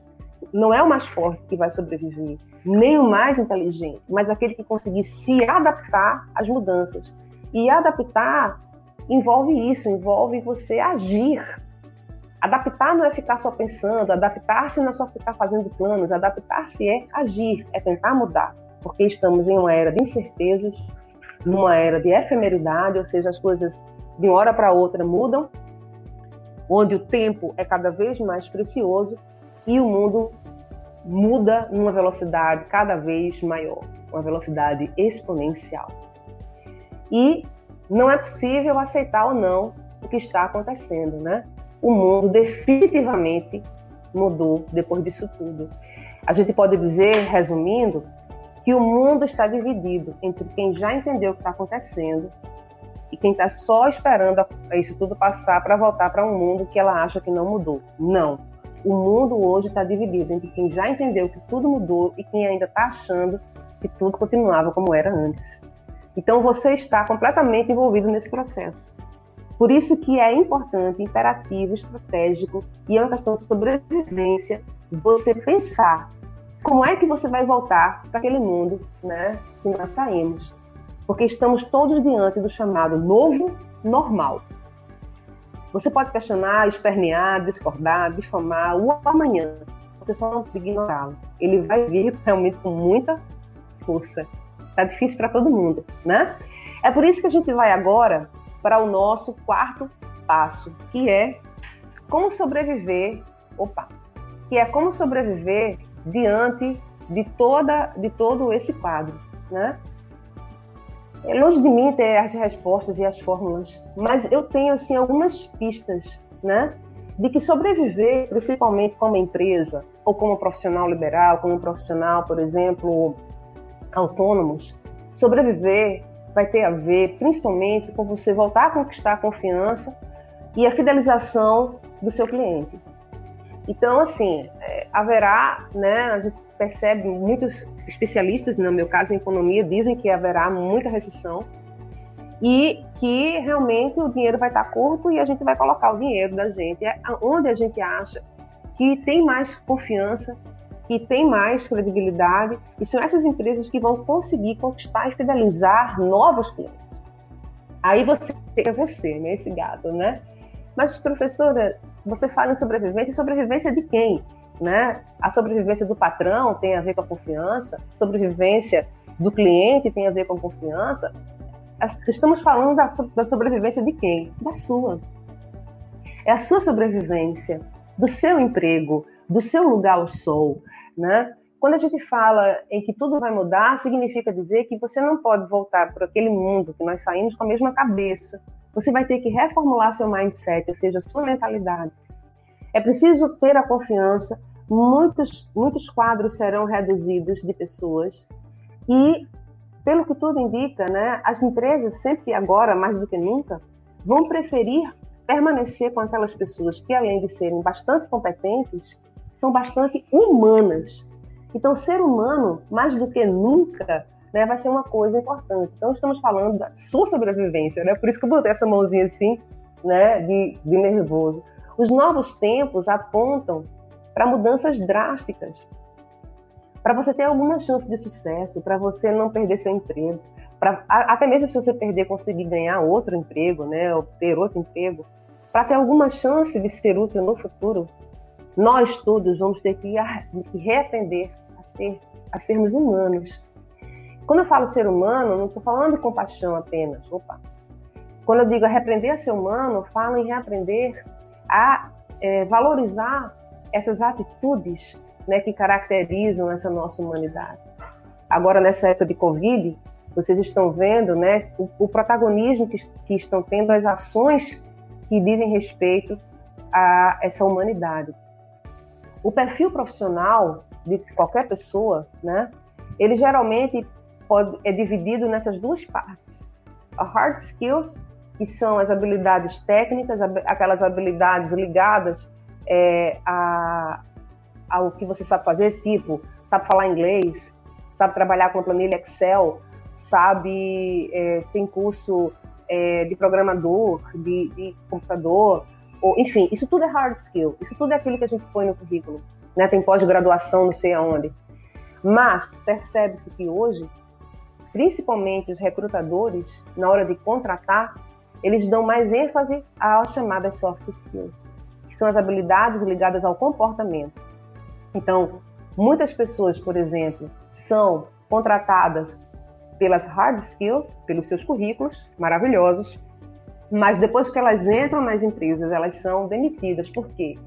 não é o mais forte que vai sobreviver, nem o mais inteligente, mas aquele que conseguir se adaptar às mudanças. E adaptar envolve isso, envolve você agir. Adaptar não é ficar só pensando, adaptar-se não é só ficar fazendo planos, adaptar-se é agir, é tentar mudar, porque estamos em uma era de incertezas, numa era de efemeridade, ou seja, as coisas de uma hora para outra mudam, onde o tempo é cada vez mais precioso e o mundo muda numa velocidade cada vez maior, uma velocidade exponencial. E não é possível aceitar ou não o que está acontecendo, né? O mundo definitivamente mudou depois disso tudo. A gente pode dizer, resumindo, que o mundo está dividido entre quem já entendeu o que está acontecendo e quem está só esperando isso tudo passar para voltar para um mundo que ela acha que não mudou. Não o mundo hoje está dividido entre quem já entendeu que tudo mudou e quem ainda está achando que tudo continuava como era antes. Então você está completamente envolvido nesse processo. Por isso que é importante, imperativo, estratégico e é uma questão de sobrevivência você pensar como é que você vai voltar para aquele mundo, né, que nós saímos, porque estamos todos diante do chamado novo normal. Você pode questionar, espernear, discordar, difamar o amanhã. Você só não pode ignorá-lo. Ele vai vir realmente com muita força. Tá difícil para todo mundo, né? É por isso que a gente vai agora para o nosso quarto passo, que é como sobreviver, opa, que é como sobreviver diante de toda de todo esse quadro, né? É longe de mim ter as respostas e as fórmulas, mas eu tenho assim algumas pistas, né, de que sobreviver, principalmente como empresa ou como profissional liberal, como profissional, por exemplo, autônomos, sobreviver vai ter a ver principalmente com você voltar a conquistar a confiança e a fidelização do seu cliente. Então, assim, é, haverá, né, a gente percebe muitos especialistas, no meu caso em economia, dizem que haverá muita recessão e que realmente o dinheiro vai estar curto e a gente vai colocar o dinheiro da gente onde a gente acha que tem mais confiança, que tem mais credibilidade e são essas empresas que vão conseguir conquistar e fidelizar novos clientes. Aí você é você, né, esse gato, né? Mas professora, você fala em sobrevivência, sobrevivência de quem? né? A sobrevivência do patrão tem a ver com a confiança, sobrevivência do cliente tem a ver com a confiança. Estamos falando da, da sobrevivência de quem? Da sua. É a sua sobrevivência, do seu emprego, do seu lugar ao sol, né? Quando a gente fala em que tudo vai mudar, significa dizer que você não pode voltar para aquele mundo que nós saímos com a mesma cabeça. Você vai ter que reformular seu mindset, ou seja, sua mentalidade. É preciso ter a confiança. Muitos, muitos quadros serão reduzidos de pessoas e, pelo que tudo indica, né, as empresas sempre agora, mais do que nunca, vão preferir permanecer com aquelas pessoas que, além de serem bastante competentes, são bastante humanas. Então, ser humano, mais do que nunca, né, vai ser uma coisa importante. Então, estamos falando da sua sobrevivência, né? Por isso que eu botei essa mãozinha assim, né, de, de nervoso. Os novos tempos apontam para mudanças drásticas. Para você ter alguma chance de sucesso, para você não perder seu emprego, pra, até mesmo se você perder, conseguir ganhar outro emprego, né, ou ter outro emprego, para ter alguma chance de ser útil no futuro, nós todos vamos ter que, que reaprender a, ser, a sermos humanos. Quando eu falo ser humano, não estou falando de compaixão apenas. Opa. Quando eu digo reaprender a ser humano, eu falo em reaprender a é, valorizar essas atitudes né, que caracterizam essa nossa humanidade. Agora, nessa época de Covid, vocês estão vendo né, o, o protagonismo que, que estão tendo as ações que dizem respeito a essa humanidade. O perfil profissional de qualquer pessoa, né, ele geralmente pode, é dividido nessas duas partes. A hard skills, que são as habilidades técnicas, aquelas habilidades ligadas é, a, ao que você sabe fazer, tipo, sabe falar inglês, sabe trabalhar com a planilha Excel, sabe, é, tem curso é, de programador, de, de, computador, ou, enfim, isso tudo é hard skill, isso tudo é aquilo que a gente põe no currículo, né? Tem pós-graduação, não sei aonde. Mas percebe-se que hoje, principalmente os recrutadores, na hora de contratar, eles dão mais ênfase às chamadas soft skills, que são as habilidades ligadas ao comportamento. Então, muitas pessoas, por exemplo, são contratadas pelas hard skills, pelos seus currículos maravilhosos, mas depois que elas entram nas empresas, elas são demitidas. Por quê?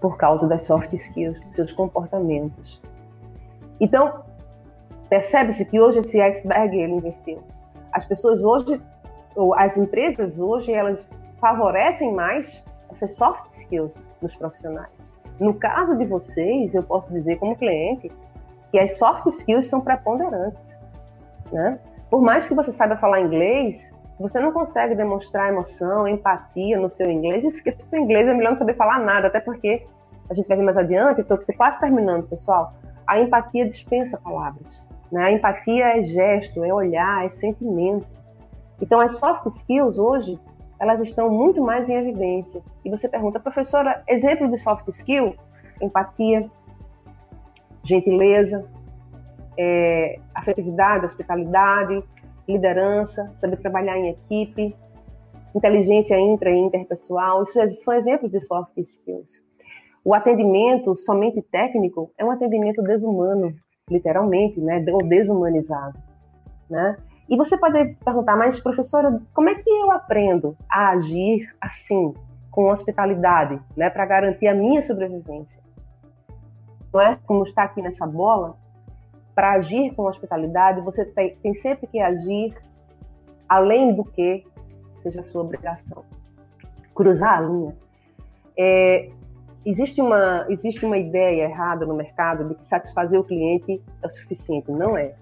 Por causa das soft skills, dos seus comportamentos. Então, percebe-se que hoje esse iceberg ele inverteu. As pessoas hoje, ou as empresas hoje, elas favorecem mais essas soft skills nos profissionais. No caso de vocês, eu posso dizer como cliente que as soft skills são preponderantes. Né? Por mais que você saiba falar inglês, se você não consegue demonstrar emoção, empatia no seu inglês, esqueça seu inglês, é melhor não saber falar nada, até porque a gente vai ver mais adiante, estou quase terminando, pessoal. A empatia dispensa palavras. Né? Empatia é gesto, é olhar, é sentimento. Então, as soft skills hoje, elas estão muito mais em evidência. E você pergunta, professora, exemplo de soft skill? Empatia, gentileza, é, afetividade, hospitalidade, liderança, saber trabalhar em equipe, inteligência intra e interpessoal, isso são exemplos de soft skills. O atendimento somente técnico é um atendimento desumano, literalmente, né, ou desumanizado, né? E você pode perguntar, mas professora, como é que eu aprendo a agir assim, com hospitalidade, né, para garantir a minha sobrevivência? Não é como está aqui nessa bola, para agir com hospitalidade, você tem, tem, sempre que agir além do que seja sua obrigação. Cruzar a linha. É, existe, uma, existe uma ideia errada no mercado de que satisfazer o cliente é o suficiente. Não é.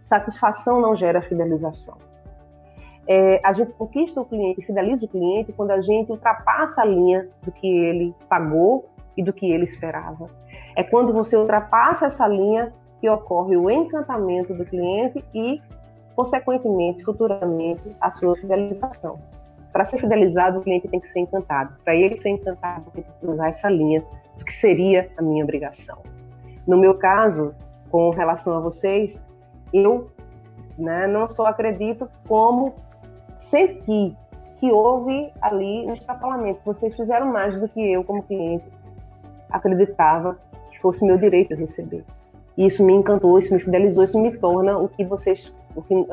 Satisfação não gera fidelização. É, a gente conquista o cliente, fideliza o cliente quando a gente ultrapassa a linha do que ele pagou e do que ele esperava. É quando você ultrapassa essa linha que ocorre o encantamento do cliente e, consequentemente, futuramente, a sua fidelização. Para ser fidelizado, o cliente tem que ser encantado. Para ele ser encantado, tem que cruzar essa linha do que seria a minha obrigação. No meu caso, com relação a vocês, eu né, não só acredito, como senti que houve ali um extrapolamento. Vocês fizeram mais do que eu, como cliente, acreditava que fosse meu direito receber. E isso me encantou, isso me fidelizou, isso me torna o que vocês, o que uh,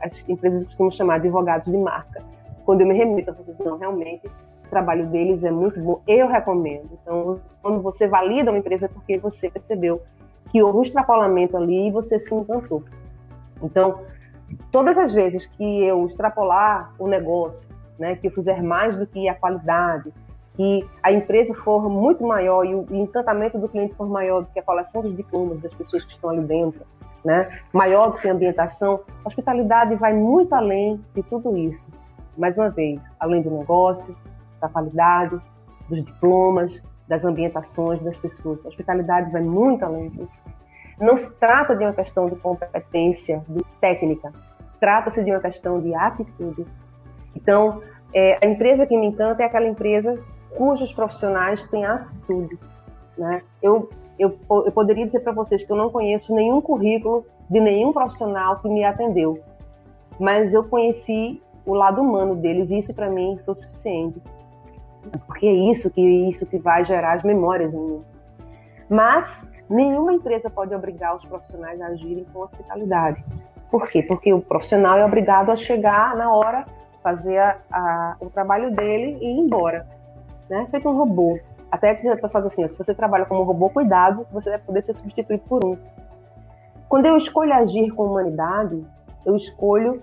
as empresas costumam chamar de advogados de marca. Quando eu me remito a vocês, não, realmente, o trabalho deles é muito bom, eu recomendo. Então, quando você valida uma empresa, é porque você percebeu que houve um extrapolamento ali e você se encantou. Então, todas as vezes que eu extrapolar o negócio, né, que eu fizer mais do que a qualidade, que a empresa for muito maior e o encantamento do cliente for maior do que a coleção dos diplomas das pessoas que estão ali dentro, né? maior do que a ambientação, a hospitalidade vai muito além de tudo isso. Mais uma vez, além do negócio, da qualidade, dos diplomas, das ambientações das pessoas. A hospitalidade vai muito além disso. Não se trata de uma questão de competência, de técnica, trata-se de uma questão de atitude. Então, é, a empresa que me encanta é aquela empresa cujos profissionais têm atitude. Né? Eu, eu, eu poderia dizer para vocês que eu não conheço nenhum currículo de nenhum profissional que me atendeu, mas eu conheci o lado humano deles e isso para mim foi suficiente, porque é isso que isso que vai gerar as memórias em mim. Mas nenhuma empresa pode obrigar os profissionais a agirem com hospitalidade. Por quê? Porque o profissional é obrigado a chegar na hora, fazer a, a, o trabalho dele e ir embora, né? Feito um robô. Até que a pessoa diz assim, se você trabalha como um robô, cuidado, você vai poder ser substituído por um. Quando eu escolho agir com humanidade, eu escolho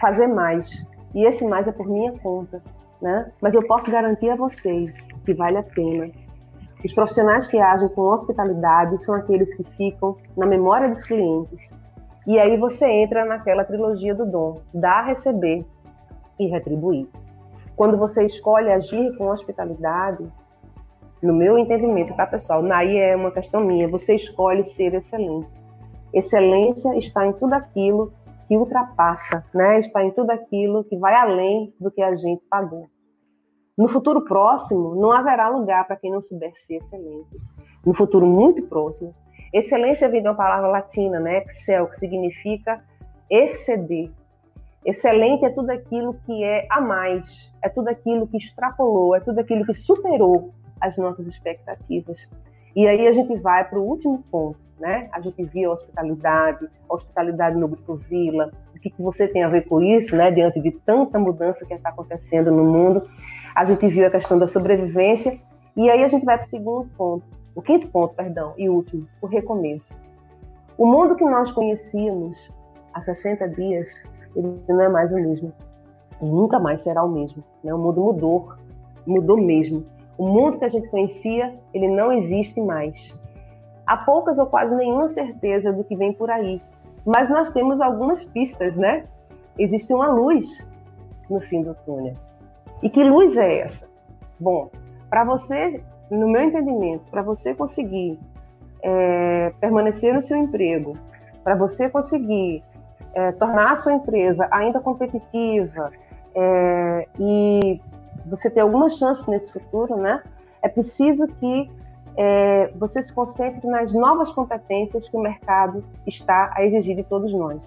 fazer mais. E esse mais é por minha conta, né? Mas eu posso garantir a vocês que vale a pena. Os profissionais que agem com hospitalidade são aqueles que ficam na memória dos clientes. E aí você entra naquela trilogia do dom: dar, receber e retribuir. Quando você escolhe agir com hospitalidade, no meu entendimento, tá, pessoal? Naí é uma questão minha. Você escolhe ser excelente. Excelência está em tudo aquilo que ultrapassa, né? Está em tudo aquilo que vai além do que a gente pagou. No futuro próximo, não haverá lugar para quem não souber ser excelente. No futuro muito próximo, excelência vem de uma palavra latina, né? Excel, que significa exceder. Excelente é tudo aquilo que é a mais, é tudo aquilo que extrapolou, é tudo aquilo que superou as nossas expectativas. E aí a gente vai para o último ponto, né? A gente viu a hospitalidade, a hospitalidade no Grupo Vila, o que, que você tem a ver com isso, né? Diante de tanta mudança que está acontecendo no mundo. A gente viu a questão da sobrevivência, e aí a gente vai para o segundo ponto, o quinto ponto, perdão, e último, o recomeço. O mundo que nós conhecíamos há 60 dias, ele não é mais o mesmo. E nunca mais será o mesmo. Né? O mundo mudou, mudou mesmo. O mundo que a gente conhecia, ele não existe mais. Há poucas ou quase nenhuma certeza do que vem por aí, mas nós temos algumas pistas, né? Existe uma luz no fim do túnel. E que luz é essa? Bom, para você, no meu entendimento, para você conseguir é, permanecer no seu emprego, para você conseguir é, tornar a sua empresa ainda competitiva é, e você ter alguma chance nesse futuro, né? É preciso que é, você se concentre nas novas competências que o mercado está a exigir de todos nós.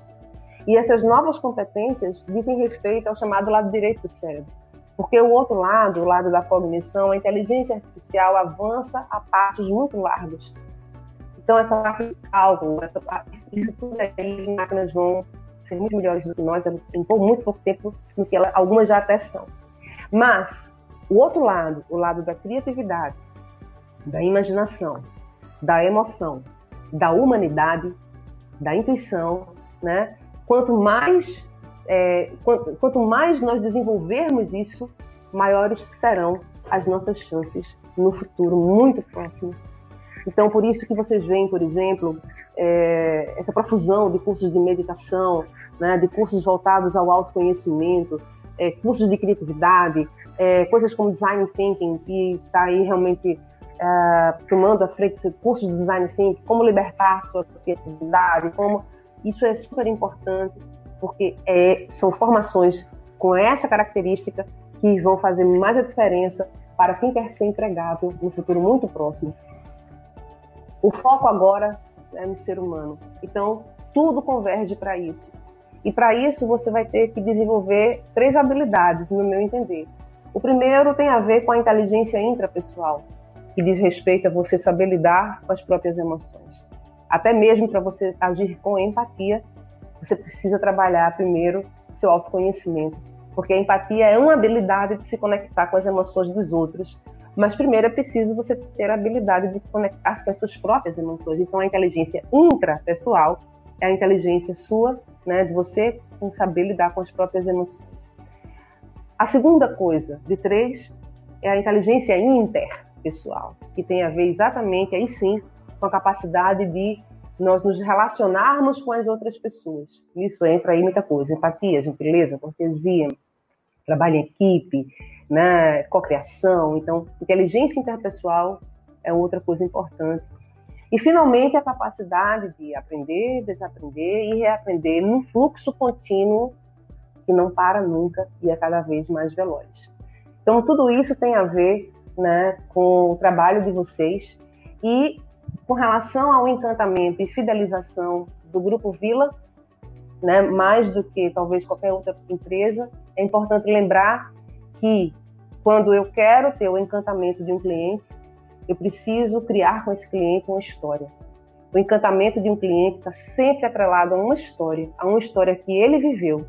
E essas novas competências dizem respeito ao chamado lado direito do cérebro. Porque o outro lado, o lado da cognição, a inteligência artificial avança a passos muito largos. Então, essa parte de cálculo, essa parte, isso tudo aí, as máquinas vão ser muito melhores do que nós em muito pouco tempo do que algumas já até são. Mas o outro lado, o lado da criatividade, da imaginação, da emoção, da humanidade, da intuição, né? Quanto mais é, quanto, quanto mais nós desenvolvermos isso, maiores serão as nossas chances no futuro muito próximo. Então, por isso que vocês veem, por exemplo, é, essa profusão de cursos de meditação, né, de cursos voltados ao autoconhecimento, é, cursos de criatividade, é, coisas como design thinking, que está aí realmente é, tomando a frente cursos de design thinking, como libertar a sua criatividade, como isso é super importante, porque é, são formações com essa característica que vão fazer mais a diferença para quem quer ser empregável no futuro muito próximo. O foco agora é no ser humano. Então, tudo converge para isso. E para isso você vai ter que desenvolver três habilidades, no meu entender. O primeiro tem a ver com a inteligência intrapessoal, que diz respeito a você saber lidar com as próprias emoções. Até mesmo para você agir com empatia, você precisa trabalhar primeiro seu autoconhecimento, porque a empatia é uma habilidade de se conectar com as emoções dos outros, mas primeiro é preciso você ter a habilidade de conectar com as suas próprias emoções. Então a inteligência intrapessoal é a inteligência sua né, de você saber lidar com as próprias emoções. A segunda coisa, de três, é a inteligência interpessoal, que tem a ver exatamente, aí sim, com a capacidade de nós nos relacionarmos com as outras pessoas. Isso entra aí muita coisa, empatia, gentileza, cortesia, trabalho em equipe, né, cocriação. Então, inteligência interpessoal é outra coisa importante e, finalmente, a capacidade de aprender, desaprender e reaprender num fluxo contínuo que não para nunca e é cada vez mais veloz. Então, tudo isso tem a ver né, com o trabalho de vocês E com relação ao encantamento e fidelização do Grupo Vila, né, mais do que talvez qualquer outra empresa, é importante lembrar que quando eu quero ter o encantamento de um cliente, eu preciso criar com esse cliente uma história. O encantamento de um cliente está sempre atrelado a uma história, a uma história que ele viveu,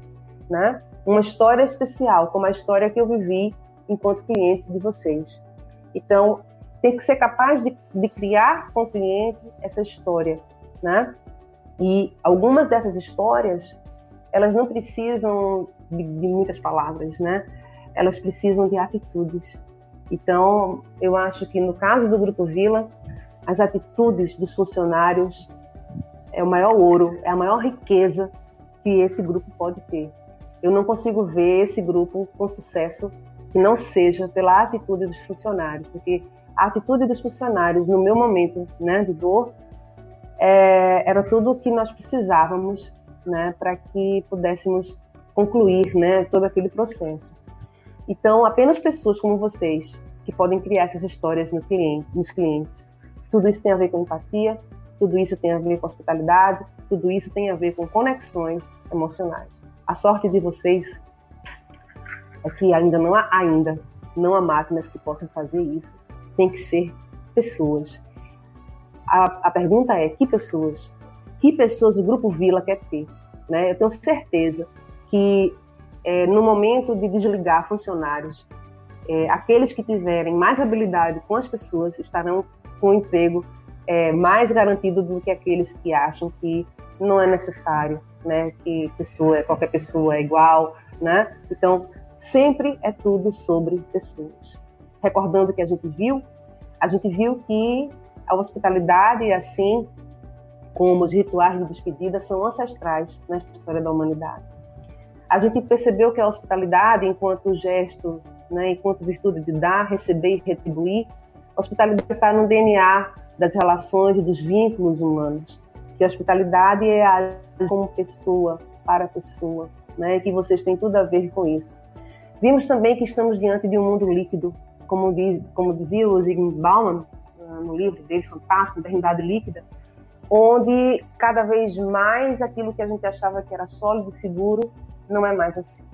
né? Uma história especial, como a história que eu vivi enquanto cliente de vocês. Então, tem que ser capaz de, de criar com o cliente essa história, né? E algumas dessas histórias, elas não precisam de, de muitas palavras, né? Elas precisam de atitudes. Então, eu acho que no caso do Grupo Vila, as atitudes dos funcionários é o maior ouro, é a maior riqueza que esse grupo pode ter. Eu não consigo ver esse grupo com sucesso que não seja pela atitude dos funcionários, porque a atitude dos funcionários no meu momento né, de dor é, era tudo o que nós precisávamos né, para que pudéssemos concluir né, todo aquele processo. Então, apenas pessoas como vocês que podem criar essas histórias no cliente, nos clientes. Tudo isso tem a ver com empatia, tudo isso tem a ver com hospitalidade, tudo isso tem a ver com conexões emocionais. A sorte de vocês é que ainda não há ainda não há máquinas que possam fazer isso tem que ser pessoas. A, a pergunta é: que pessoas? Que pessoas o Grupo Vila quer ter? Né? Eu tenho certeza que é, no momento de desligar funcionários, é, aqueles que tiverem mais habilidade com as pessoas estarão com o emprego é, mais garantido do que aqueles que acham que não é necessário, né? Que pessoa, qualquer pessoa é igual, né? Então sempre é tudo sobre pessoas recordando o que a gente viu, a gente viu que a hospitalidade, assim como os rituais de despedida, são ancestrais na história da humanidade. A gente percebeu que a hospitalidade, enquanto gesto, né, enquanto virtude de dar, receber e retribuir, a hospitalidade está no DNA das relações e dos vínculos humanos. Que a hospitalidade é a como pessoa, para pessoa, né, que vocês têm tudo a ver com isso. Vimos também que estamos diante de um mundo líquido, como, diz, como dizia o Zygmunt Bauman ah, no livro dele fantástico, Eternidade Líquida, onde cada vez mais aquilo que a gente achava que era sólido e seguro não é mais assim.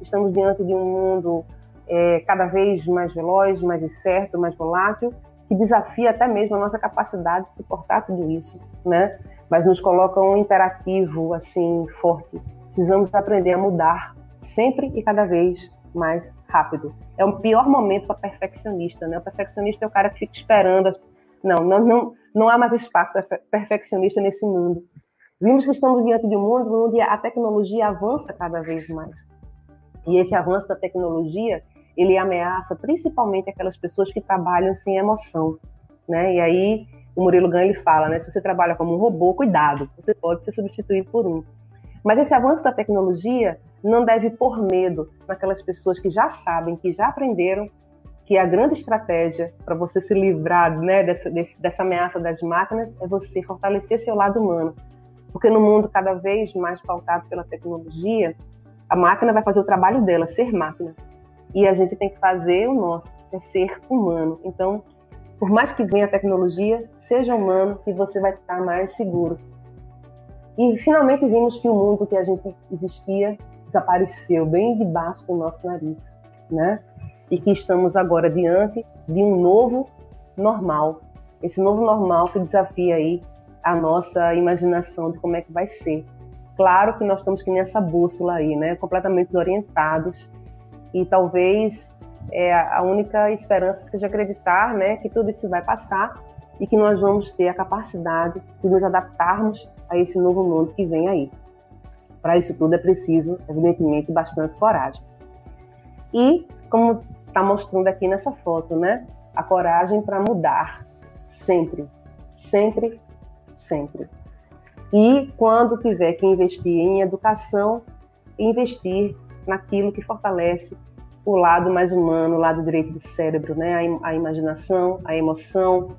Estamos diante de um mundo é, cada vez mais veloz, mais incerto, mais volátil, que desafia até mesmo a nossa capacidade de suportar tudo isso, né? Mas nos coloca um imperativo assim forte. Precisamos aprender a mudar sempre e cada vez mais rápido. É o pior momento para perfeccionista, né? O perfeccionista é o cara que fica esperando. As... Não, não, não, não há mais espaço para perfeccionista nesse mundo. Vimos que estamos diante de um mundo onde a tecnologia avança cada vez mais. E esse avanço da tecnologia, ele ameaça principalmente aquelas pessoas que trabalham sem emoção, né? E aí o Murilo Gun ele fala, né? Se você trabalha como um robô, cuidado, você pode ser substituído por um. Mas esse avanço da tecnologia não deve pôr medo naquelas pessoas que já sabem, que já aprenderam que a grande estratégia para você se livrar né, dessa, desse, dessa ameaça das máquinas é você fortalecer seu lado humano. Porque no mundo cada vez mais pautado pela tecnologia, a máquina vai fazer o trabalho dela, ser máquina. E a gente tem que fazer o nosso, é ser humano. Então, por mais que venha a tecnologia, seja humano e você vai estar mais seguro. E finalmente vimos que o mundo que a gente existia desapareceu bem debaixo do nosso nariz, né? E que estamos agora diante de um novo normal. Esse novo normal que desafia aí a nossa imaginação de como é que vai ser. Claro que nós estamos que nessa bússola aí, né? Completamente desorientados e talvez é, a única esperança seja acreditar, né, que tudo isso vai passar e que nós vamos ter a capacidade de nos adaptarmos a esse novo mundo que vem aí. Para isso tudo é preciso, evidentemente, bastante coragem. E, como está mostrando aqui nessa foto, né? A coragem para mudar, sempre, sempre, sempre. E quando tiver que investir em educação, investir naquilo que fortalece o lado mais humano, o lado direito do cérebro, né? A, imaginação, a emoção,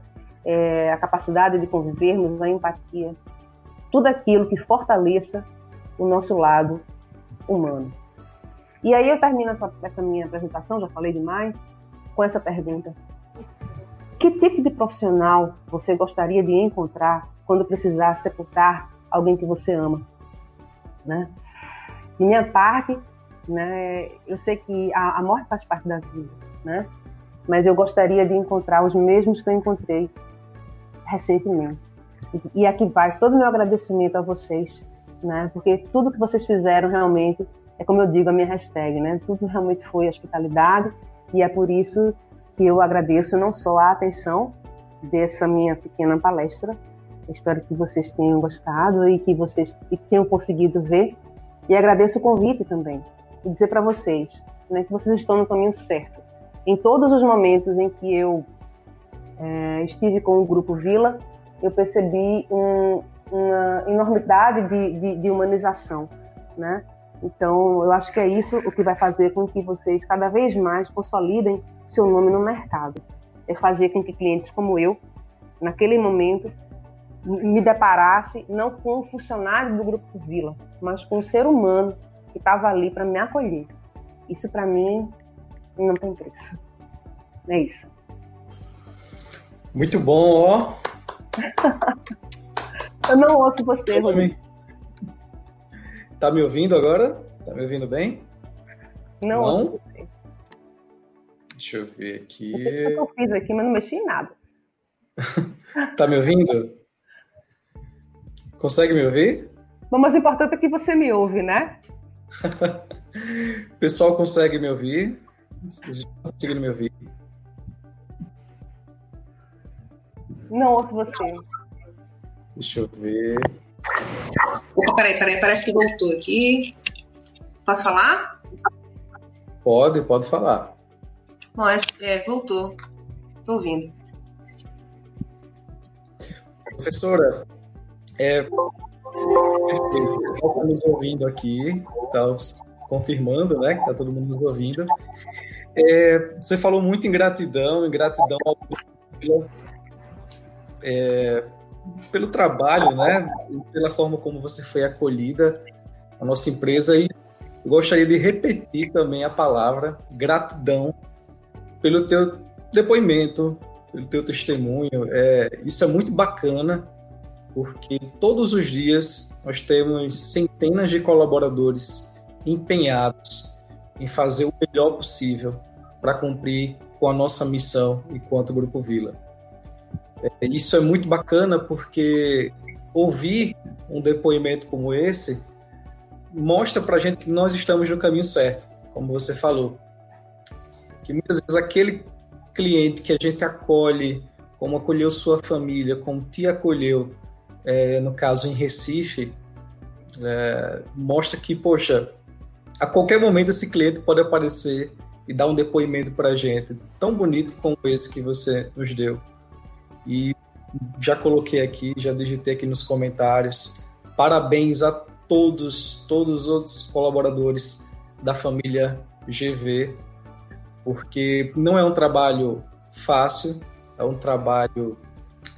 é, a capacidade de convivermos, a empatia. Tudo aquilo que fortaleça o nosso lado humano. E aí eu termino essa, essa minha apresentação, já falei demais, com essa pergunta: que tipo de profissional você gostaria de encontrar quando precisar sepultar alguém que você ama? Né? De minha parte, né, eu sei que a, a morte faz parte da vida, né? mas eu gostaria de encontrar os mesmos que eu encontrei recentemente. E aqui vai todo o meu agradecimento a vocês, né? Porque tudo que vocês fizeram realmente é como eu digo a minha hashtag, né? Tudo realmente foi hospitalidade e é por isso que eu agradeço não só a atenção dessa minha pequena palestra, espero que vocês tenham gostado e que vocês tenham conseguido ver e agradeço o convite também e dizer para vocês né, que vocês estão no caminho certo. Em todos os momentos em que eu é, estive com o grupo Vila, eu percebi um, uma enormidade de, de, de humanização, né? Então, eu acho que é isso o que vai fazer com que vocês cada vez mais consolidem seu nome no mercado. É fazer com que clientes como eu, naquele momento, me deparasse não com um funcionário do Grupo Vila, mas com um ser humano que estava ali para me acolher. Isso, para mim, não tem preço. É isso. Muito bom, ó. [LAUGHS] Eu não ouço você, Rodrigo. Tá me ouvindo agora? Tá me ouvindo bem? Não, não? ouço você. Deixa eu ver aqui. Eu, que eu fiz aqui, mas não mexi em nada. [LAUGHS] tá me ouvindo? Consegue me ouvir? Bom, mas o importante é que você me ouve, né? [LAUGHS] o pessoal consegue me ouvir? Vocês estão conseguindo me ouvir? Não ouço você. Deixa eu ver. Opa, peraí, peraí, parece que voltou aqui. Posso falar? Pode, pode falar. Bom, é, voltou. Estou ouvindo. Professora, é, perfeito. Está nos ouvindo aqui, está confirmando, né, que está todo mundo nos ouvindo. É, você falou muito em gratidão, em gratidão ao é, pelo trabalho, né, pela forma como você foi acolhida a nossa empresa e gostaria de repetir também a palavra gratidão pelo teu depoimento, pelo teu testemunho. É, isso é muito bacana, porque todos os dias nós temos centenas de colaboradores empenhados em fazer o melhor possível para cumprir com a nossa missão enquanto Grupo Vila. É, isso é muito bacana porque ouvir um depoimento como esse mostra para a gente que nós estamos no caminho certo, como você falou. Que muitas vezes aquele cliente que a gente acolhe, como acolheu sua família, como te acolheu, é, no caso em Recife, é, mostra que, poxa, a qualquer momento esse cliente pode aparecer e dar um depoimento para a gente, tão bonito como esse que você nos deu. E já coloquei aqui, já digitei aqui nos comentários. Parabéns a todos, todos os outros colaboradores da família GV, porque não é um trabalho fácil, é um trabalho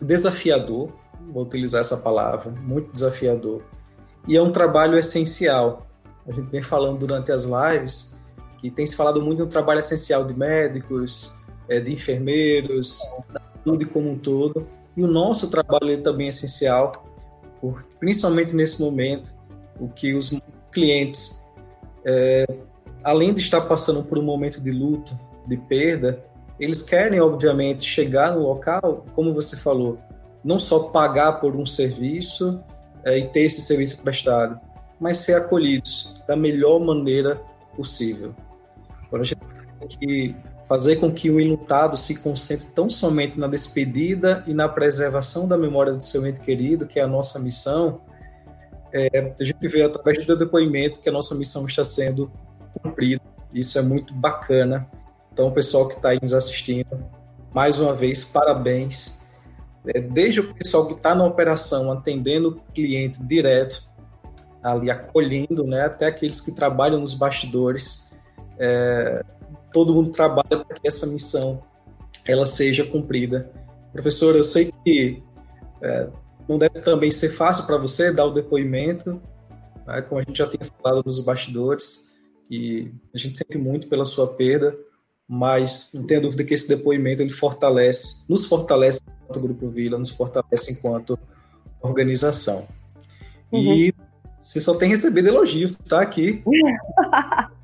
desafiador, vou utilizar essa palavra, muito desafiador. E é um trabalho essencial. A gente vem falando durante as lives que tem se falado muito no trabalho essencial de médicos, é, de enfermeiros, da saúde como um todo. E o nosso trabalho também é essencial, principalmente nesse momento, o que os clientes, é, além de estar passando por um momento de luto, de perda, eles querem, obviamente, chegar no local, como você falou, não só pagar por um serviço é, e ter esse serviço prestado, mas ser acolhidos da melhor maneira possível. Agora, a gente que fazer com que o enlutado se concentre tão somente na despedida e na preservação da memória do seu ente querido, que é a nossa missão, é, a gente vê através do depoimento que a nossa missão está sendo cumprida. Isso é muito bacana. Então, o pessoal que está aí nos assistindo, mais uma vez, parabéns. É, desde o pessoal que está na operação, atendendo o cliente direto, ali acolhendo, né, até aqueles que trabalham nos bastidores. É, todo mundo trabalha para que essa missão ela seja cumprida. Professor, eu sei que é, não deve também ser fácil para você dar o depoimento, né, como a gente já tem falado nos bastidores, e a gente sente muito pela sua perda, mas não tenha dúvida que esse depoimento ele fortalece, nos fortalece enquanto Grupo Vila, nos fortalece enquanto organização. Uhum. E você só tem recebido elogios, tá aqui. [LAUGHS]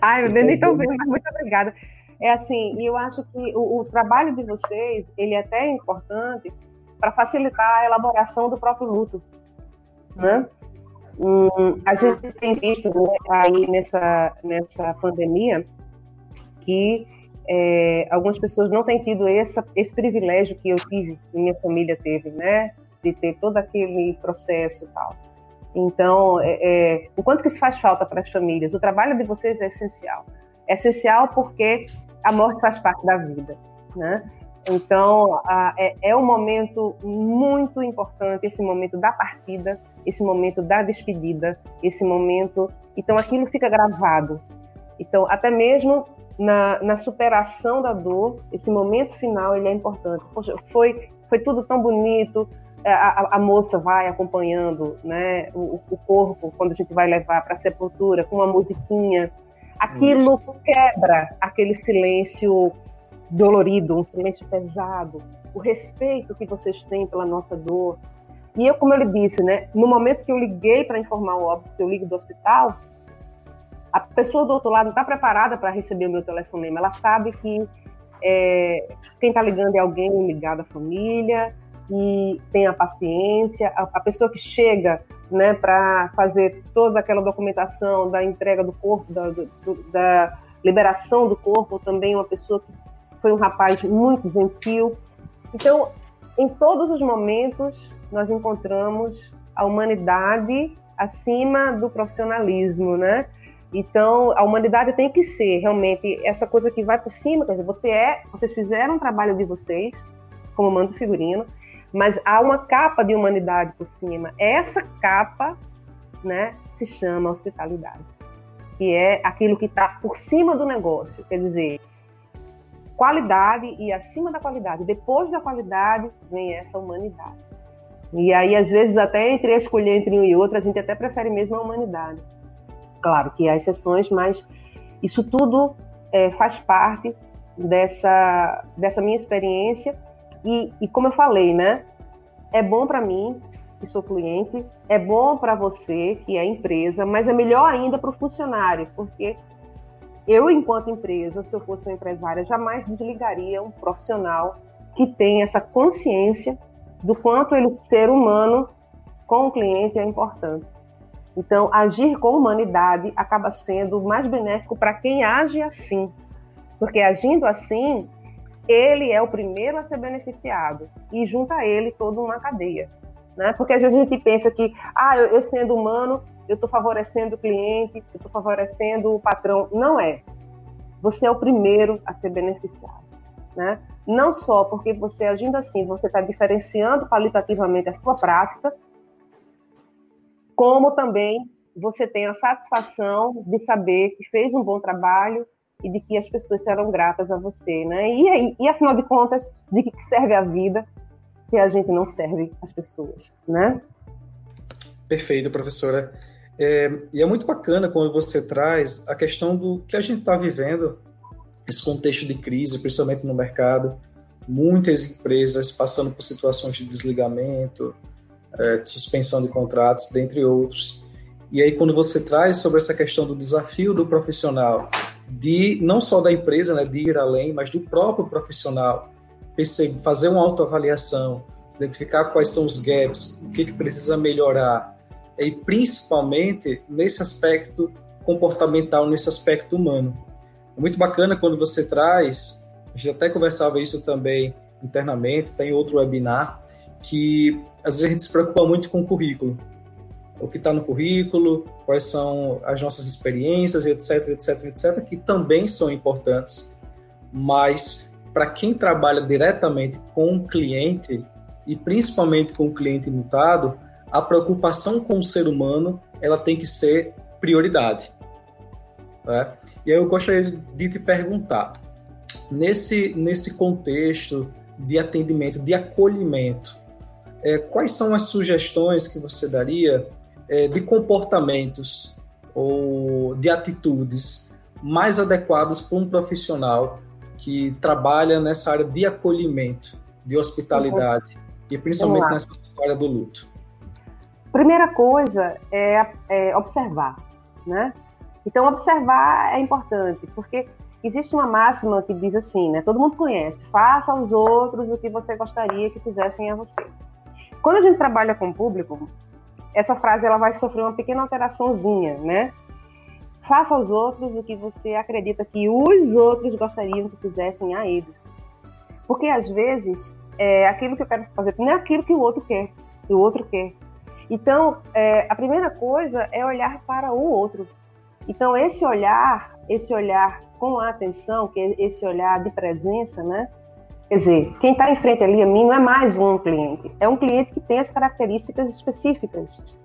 Ai, meu Deus, nem tão bem, mas muito obrigada. É assim, e eu acho que o, o, trabalho de vocês, ele é até importante para facilitar a elaboração do próprio luto, né? Hum, a gente tem visto né, aí nessa, nessa pandemia que é, algumas pessoas não têm tido essa, esse privilégio que eu tive, que minha família teve, né? De ter todo aquele processo e tal. Então, é, é, o quanto que isso faz falta para as famílias? O trabalho de vocês é essencial. É essencial porque a morte faz parte da vida, né? Então, a, é, é um momento muito importante, esse momento da partida, esse momento da despedida, esse momento. Então, aquilo fica gravado. Então, até mesmo na, na superação da dor, esse momento final ele é importante. Poxa, foi, foi tudo tão bonito, a, a, moça vai acompanhando né, o, o, corpo quando a gente vai levar para a sepultura com uma musiquinha. Aquilo Isso. quebra aquele silêncio dolorido, um silêncio pesado, o respeito que vocês têm pela nossa dor. E eu, como eu lhe disse, né, no momento que eu liguei para informar o óbito, que eu ligo do hospital, a pessoa do outro lado não está preparada para receber o meu telefonema. Ela sabe que é, quem está ligando é alguém ligado à família e tem a paciência. A, a pessoa que chega né, para fazer toda aquela documentação da entrega do corpo, da, do, da liberação do corpo, também uma pessoa que foi um rapaz muito gentil. Então, em todos os momentos, nós encontramos a humanidade acima do profissionalismo, né? Então, a humanidade tem que ser realmente essa coisa que vai por cima, quer dizer, você é, vocês fizeram um trabalho de vocês, como mando figurino, mas há uma capa de humanidade por cima. Essa capa, né, se chama hospitalidade, que é aquilo que está por cima do negócio, quer dizer, qualidade e acima da qualidade. Depois da qualidade vem essa humanidade. E aí, às vezes, até entre escolher entre um e outro, a gente até prefere mesmo a humanidade. Claro que há exceções, mas isso tudo é, faz parte dessa, dessa minha experiência. E, e como eu falei, né? É bom para mim, que sou cliente, é bom para você, que é empresa, mas é melhor ainda para o funcionário, porque eu, enquanto empresa, se eu fosse uma empresária, jamais desligaria um profissional que tem essa consciência do quanto ele, ser humano, com o cliente é importante. Então, agir com humanidade acaba sendo mais benéfico para quem age assim. Porque agindo assim, ele é o primeiro a ser beneficiado e junta a ele toda uma cadeia. Né? Porque às vezes a gente pensa que, ah, eu, eu sendo humano, eu estou favorecendo o cliente, eu estou favorecendo o patrão. Não é. Você é o primeiro a ser beneficiado. Né? Não só porque você agindo assim, você está diferenciando qualitativamente a sua prática, como também você tem a satisfação de saber que fez um bom trabalho e de que as pessoas serão gratas a você, né? E, e afinal de contas, de que serve a vida se a gente não serve as pessoas, né? Perfeito, professora. É, e é muito bacana quando você traz a questão do que a gente está vivendo, esse contexto de crise, principalmente no mercado, muitas empresas passando por situações de desligamento, é, de suspensão de contratos, dentre outros. E aí, quando você traz sobre essa questão do desafio do profissional, de não só da empresa, né, de ir além, mas do próprio profissional, perceber, fazer uma autoavaliação, identificar quais são os gaps, o que, que precisa melhorar, e principalmente nesse aspecto comportamental, nesse aspecto humano. É muito bacana quando você traz, a gente até conversava isso também internamente, tem outro webinar, que às vezes a gente se preocupa muito com o currículo o que está no currículo, quais são as nossas experiências, etc, etc, etc, que também são importantes. Mas para quem trabalha diretamente com o cliente e principalmente com o cliente mutado, a preocupação com o ser humano ela tem que ser prioridade. Né? E aí eu gostaria de te perguntar, nesse, nesse contexto de atendimento, de acolhimento, é, quais são as sugestões que você daria é, de comportamentos ou de atitudes mais adequadas para um profissional que trabalha nessa área de acolhimento, de hospitalidade, uhum. e principalmente nessa história do luto? Primeira coisa é, é observar, né? Então, observar é importante, porque existe uma máxima que diz assim, né? Todo mundo conhece: faça aos outros o que você gostaria que fizessem a você. Quando a gente trabalha com o público, essa frase ela vai sofrer uma pequena alteraçãozinha, né? Faça aos outros o que você acredita que os outros gostariam que fizessem a eles. Porque às vezes é, aquilo que eu quero fazer não é aquilo que o outro quer, que o outro quer. Então, é, a primeira coisa é olhar para o outro. Então, esse olhar, esse olhar com atenção, que é esse olhar de presença, né? Quer dizer, quem está em frente ali a mim não é mais um cliente, é um cliente que tem as características específicas.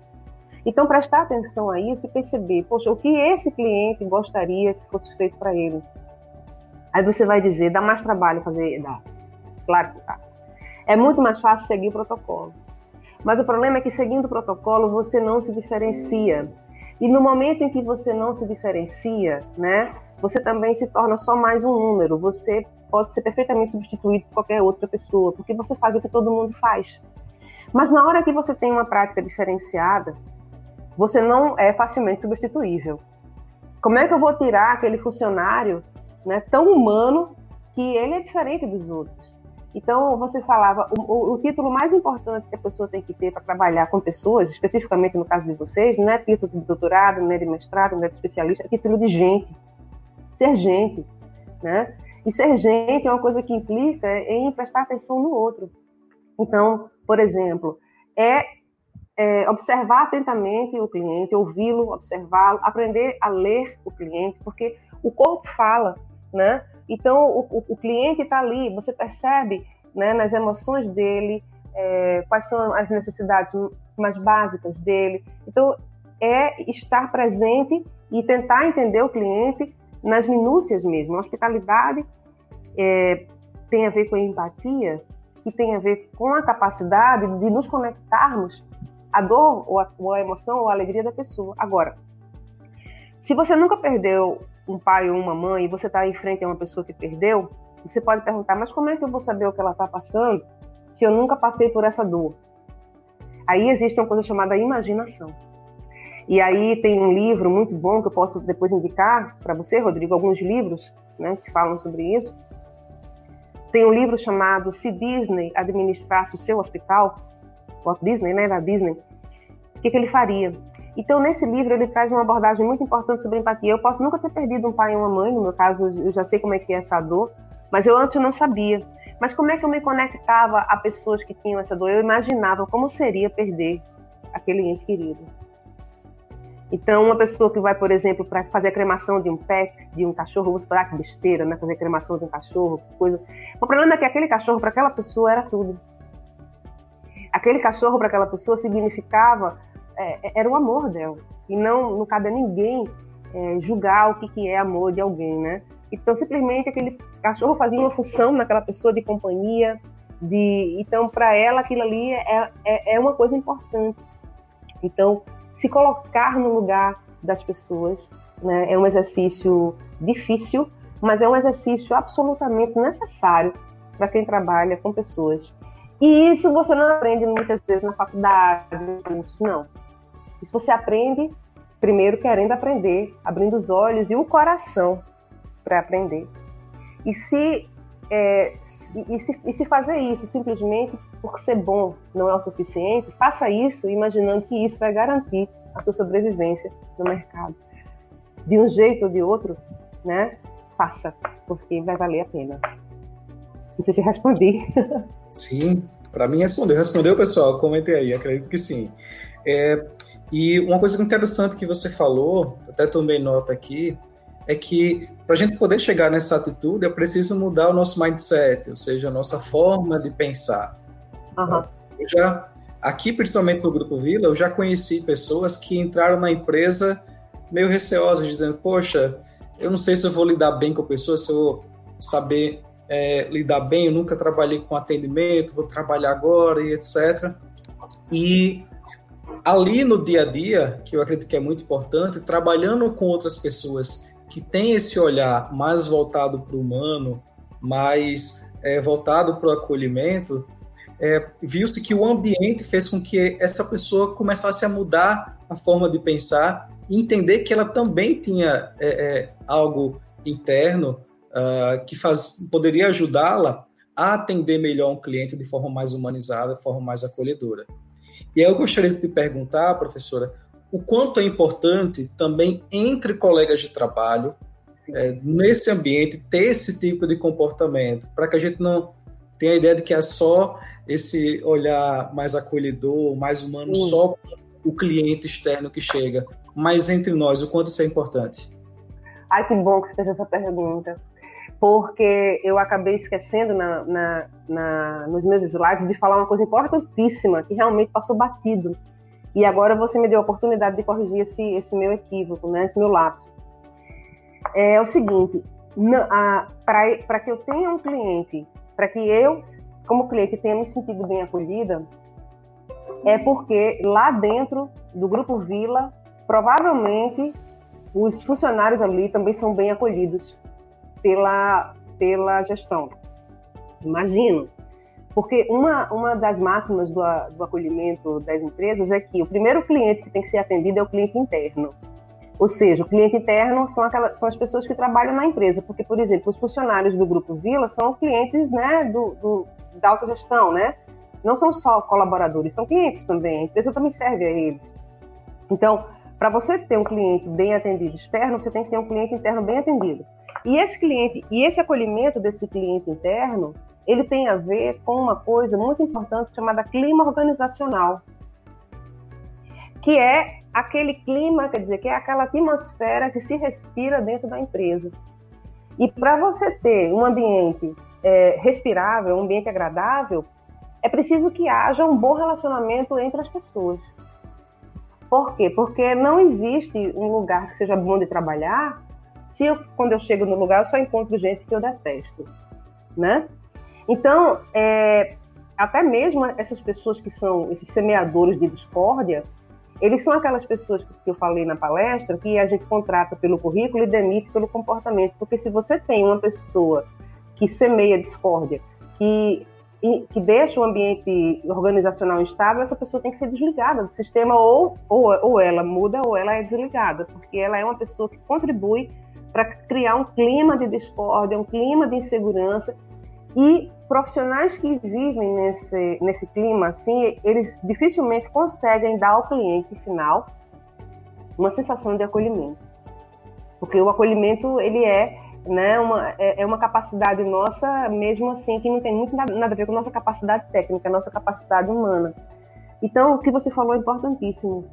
Então, prestar atenção a isso e perceber, poxa, o que esse cliente gostaria que fosse feito para ele. Aí você vai dizer, dá mais trabalho fazer, dá. Claro que dá. É muito mais fácil seguir o protocolo. Mas o problema é que seguindo o protocolo você não se diferencia. E no momento em que você não se diferencia, né, você também se torna só mais um número. Você pode ser perfeitamente substituído por qualquer outra pessoa, porque você faz o que todo mundo faz. Mas na hora que você tem uma prática diferenciada, você não é facilmente substituível. Como é que eu vou tirar aquele funcionário né, tão humano que ele é diferente dos outros? Então, você falava, o, o, título mais importante que a pessoa tem que ter para trabalhar com pessoas, especificamente no caso de vocês, não é título de doutorado, não é de mestrado, não é de especialista, é título de gente. Ser gente, né? E ser gente é uma coisa que implica em prestar atenção no outro. Então, por exemplo, é, é observar atentamente o cliente, ouvi-lo, observá-lo, aprender a ler o cliente, porque o corpo fala, né? Então, o, o, cliente está ali, você percebe né, nas emoções dele, é, quais são as necessidades mais básicas dele. Então, é estar presente e tentar entender o cliente nas minúcias mesmo. A hospitalidade é, tem a ver com a empatia, que tem a ver com a capacidade de nos conectarmos à dor ou ou à emoção ou à alegria da pessoa. Agora, se você nunca perdeu um pai ou uma mãe e você está em frente a uma pessoa que perdeu, você pode perguntar, mas como é que eu vou saber o que ela está passando se eu nunca passei por essa dor? Aí existe uma coisa chamada imaginação. E aí tem um livro muito bom que eu posso depois indicar para você, Rodrigo, alguns livros né, que falam sobre isso. Tem um livro chamado Se Disney Administrasse o Seu Hospital, Walt Disney, né, da Disney, o que, que ele faria? Então, nesse livro, ele traz uma abordagem muito importante sobre empatia. Eu posso nunca ter perdido um pai e uma mãe, no meu caso, eu já sei como é que é essa dor, mas eu antes não sabia. Mas como é que eu me conectava a pessoas que tinham essa dor? Eu imaginava como seria perder aquele ente querido. Então, uma pessoa que vai, por exemplo, para fazer a cremação de um pet, de um cachorro, você fala que besteira, né? Fazer a cremação de um cachorro, coisa. O problema é que aquele cachorro para aquela pessoa era tudo. Aquele cachorro para aquela pessoa significava é, é, era o amor dela e não não cabe a ninguém é, julgar o que, que é amor de alguém, né? Então simplesmente aquele cachorro fazia uma função naquela pessoa de companhia, de então para ela aquilo ali é, é, é uma coisa importante. Então se colocar no lugar das pessoas né, é um exercício difícil, mas é um exercício absolutamente necessário para quem trabalha com pessoas. E isso você não aprende muitas vezes na faculdade, não. Isso você aprende primeiro querendo aprender, abrindo os olhos e o coração para aprender. E se, é, e, se, e se fazer isso simplesmente por ser bom não é o suficiente, faça isso imaginando que isso vai garantir a sua sobrevivência no mercado. De um jeito ou de outro, né? Faça, porque vai valer a pena. Não sei se respondi. [LAUGHS] Sim, para mim respondeu. Respondeu, pessoal? Comentei aí, acredito que sim. É, e uma coisa interessante que você falou, até tomei nota aqui, é que para a gente poder chegar nessa atitude é preciso mudar o nosso mindset, ou seja, a nossa forma de pensar. Uhum. Eu já, aqui, principalmente no Grupo Vila, eu já conheci pessoas que entraram na empresa meio receosas, dizendo: Poxa, eu não sei se eu vou lidar bem com pessoas, se eu vou saber é, lidar bem, eu nunca trabalhei com atendimento, vou trabalhar agora e etc. E ali no dia a dia, que eu acredito que é muito importante, trabalhando com outras pessoas que têm esse olhar mais voltado para o humano, mais é, voltado para o acolhimento, é, viu-se que o ambiente fez com que essa pessoa começasse a mudar a forma de pensar e entender que ela também tinha é, é algo interno uh, que faz, poderia ajudá-la a atender melhor um cliente de forma mais humanizada, de forma mais acolhedora. E aí eu gostaria de te perguntar, professora, o quanto é importante também entre colegas de trabalho, é, nesse ambiente, ter esse tipo de comportamento, para que a gente não tenha a ideia de que é só esse olhar mais acolhedor, mais humano, Sim. só o cliente externo que chega, mas entre nós, o quanto isso é importante? Ai, que bom que você fez essa pergunta porque eu acabei esquecendo na, na, na, nos meus slides de falar uma coisa importantíssima que realmente passou batido. E agora você me deu a oportunidade de corrigir esse, esse meu equívoco, né, esse meu lapso. É o seguinte, para que eu tenha um cliente, para que eu, como cliente, tenha me sentido bem acolhida, é porque lá dentro do Grupo Vila, provavelmente os funcionários ali também são bem acolhidos pela, pela gestão. Imagino. Porque uma, uma das máximas do, do acolhimento das empresas é que o primeiro cliente que tem que ser atendido é o cliente interno. Ou seja, o cliente interno são, aquelas, são as pessoas que trabalham na empresa. Porque, por exemplo, os funcionários do Grupo Vila são clientes né, do, do, da autogestão, né? Não são só colaboradores, são clientes também. A empresa também serve a eles. Então, para você ter um cliente bem atendido externo, você tem que ter um cliente interno bem atendido. E esse cliente, e esse acolhimento desse cliente interno, ele tem a ver com uma coisa muito importante chamada clima organizacional, que é aquele clima, quer dizer, que é aquela atmosfera que se respira dentro da empresa. E para você ter um ambiente é, respirável, um ambiente agradável, é preciso que haja um bom relacionamento entre as pessoas. Por quê? Porque não existe um lugar que seja bom de trabalhar se eu, quando eu chego no lugar, eu só encontro gente que eu detesto, né? Então, é, até mesmo essas pessoas que são esses semeadores de discórdia, eles são aquelas pessoas que eu falei na palestra que a gente contrata pelo currículo e demite pelo comportamento. Porque se você tem uma pessoa que semeia discórdia, que, que deixa o ambiente organizacional instável, essa pessoa tem que ser desligada do sistema ou, ou, ou ela muda ou ela é desligada, porque ela é uma pessoa que contribui para criar um clima de discórdia, um clima de insegurança. E profissionais que vivem nesse, nesse clima assim, eles dificilmente conseguem dar ao cliente final uma sensação de acolhimento. Porque o acolhimento, ele é né, uma, é, é uma capacidade nossa, mesmo assim, que não tem muito nada, nada a ver com nossa capacidade técnica, nossa capacidade humana. Então, o que você falou é importantíssimo.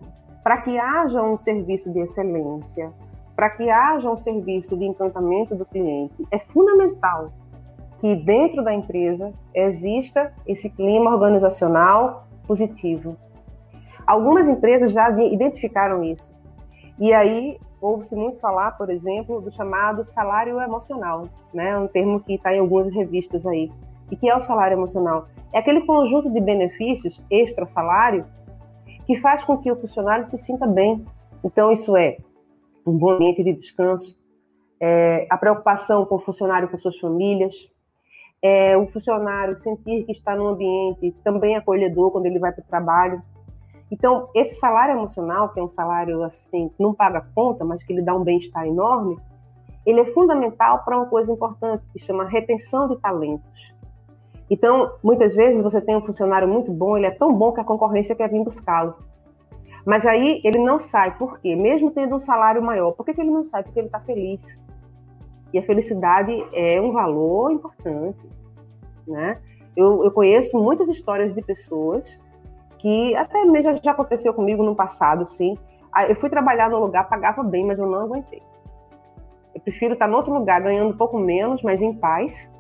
Para que haja um serviço de excelência, para que haja um serviço de encantamento do cliente, é fundamental que dentro da empresa exista esse clima organizacional positivo. Algumas empresas já identificaram isso. E aí ouve-se muito falar, por exemplo, do chamado salário emocional, né? Um termo que está em algumas revistas aí. E que é o salário emocional? É aquele conjunto de benefícios extra salário que faz com que o funcionário se sinta bem. Então isso é um bom ambiente de descanso, é, a preocupação com o funcionário com suas famílias, é, o funcionário sentir que está num ambiente também acolhedor quando ele vai para o trabalho. Então, esse salário emocional, que é um salário assim, que não paga conta, mas que lhe dá um bem-estar enorme, ele é fundamental para uma coisa importante, que chama retenção de talentos. Então, muitas vezes você tem um funcionário muito bom, ele é tão bom que a concorrência quer vir buscá-lo. Mas aí ele não sai, por quê? Mesmo tendo um salário maior, por que, que ele não sai? Porque ele está feliz. E a felicidade é um valor importante, né? Eu, eu conheço muitas histórias de pessoas que até mesmo já aconteceu comigo no passado, assim. Eu fui trabalhar no lugar, pagava bem, mas eu não aguentei. Eu prefiro estar em outro lugar ganhando um pouco menos, mas em paz,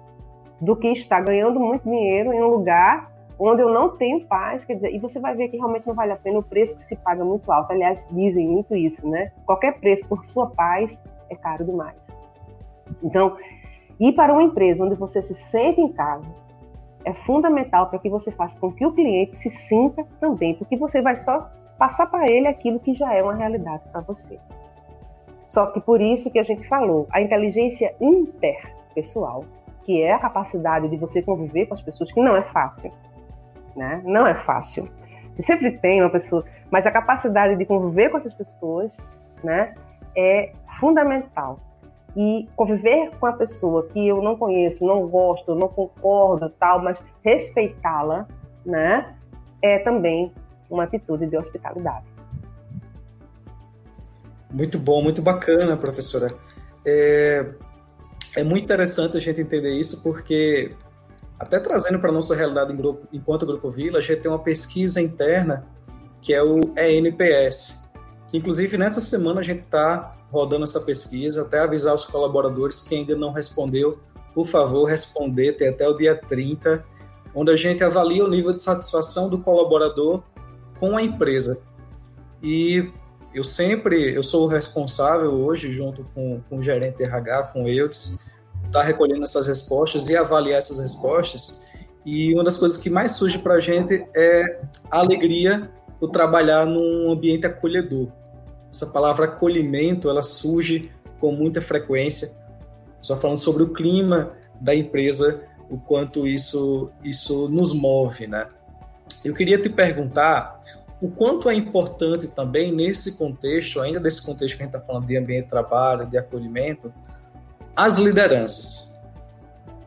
do que estar ganhando muito dinheiro em um lugar onde eu não tenho paz, quer dizer, e você vai ver que realmente não vale a pena o preço que se paga muito alto. Aliás, dizem muito isso, né? Qualquer preço por sua paz é caro demais. Então, ir para uma empresa onde você se sente em casa é fundamental para que você faça com que o cliente se sinta também, porque você vai só passar para ele aquilo que já é uma realidade para você. Só que por isso que a gente falou, a inteligência interpessoal que é a capacidade de você conviver com as pessoas, que não é fácil, né? Não é fácil. Você sempre tem uma pessoa, mas a capacidade de conviver com essas pessoas, né, é fundamental. E conviver com a pessoa que eu não conheço, não gosto, não concordo, tal, mas respeitá-la, né, é também uma atitude de hospitalidade. Muito bom, muito bacana, professora. É, é muito interessante a gente entender isso, porque, até trazendo para a nossa realidade grupo, enquanto Grupo Vila, a gente tem uma pesquisa interna que é o ENPS. Inclusive, nessa semana a gente está rodando essa pesquisa, até avisar os colaboradores que ainda não respondeu, por favor, responder, tem até o dia 30, onde a gente avalia o nível de satisfação do colaborador com a empresa. E eu sempre, eu sou o responsável hoje, junto com, com o gerente RH, com o Eudes, estar tá recolhendo essas respostas e avaliar essas respostas. E uma das coisas que mais surge para a gente é a alegria por trabalhar num ambiente acolhedor. Essa palavra acolhimento, ela surge com muita frequência, só falando sobre o clima da empresa, o quanto isso, isso nos move, né? Eu queria te perguntar o quanto é importante também nesse contexto, ainda desse contexto que a gente está falando de ambiente de trabalho, de acolhimento, as lideranças.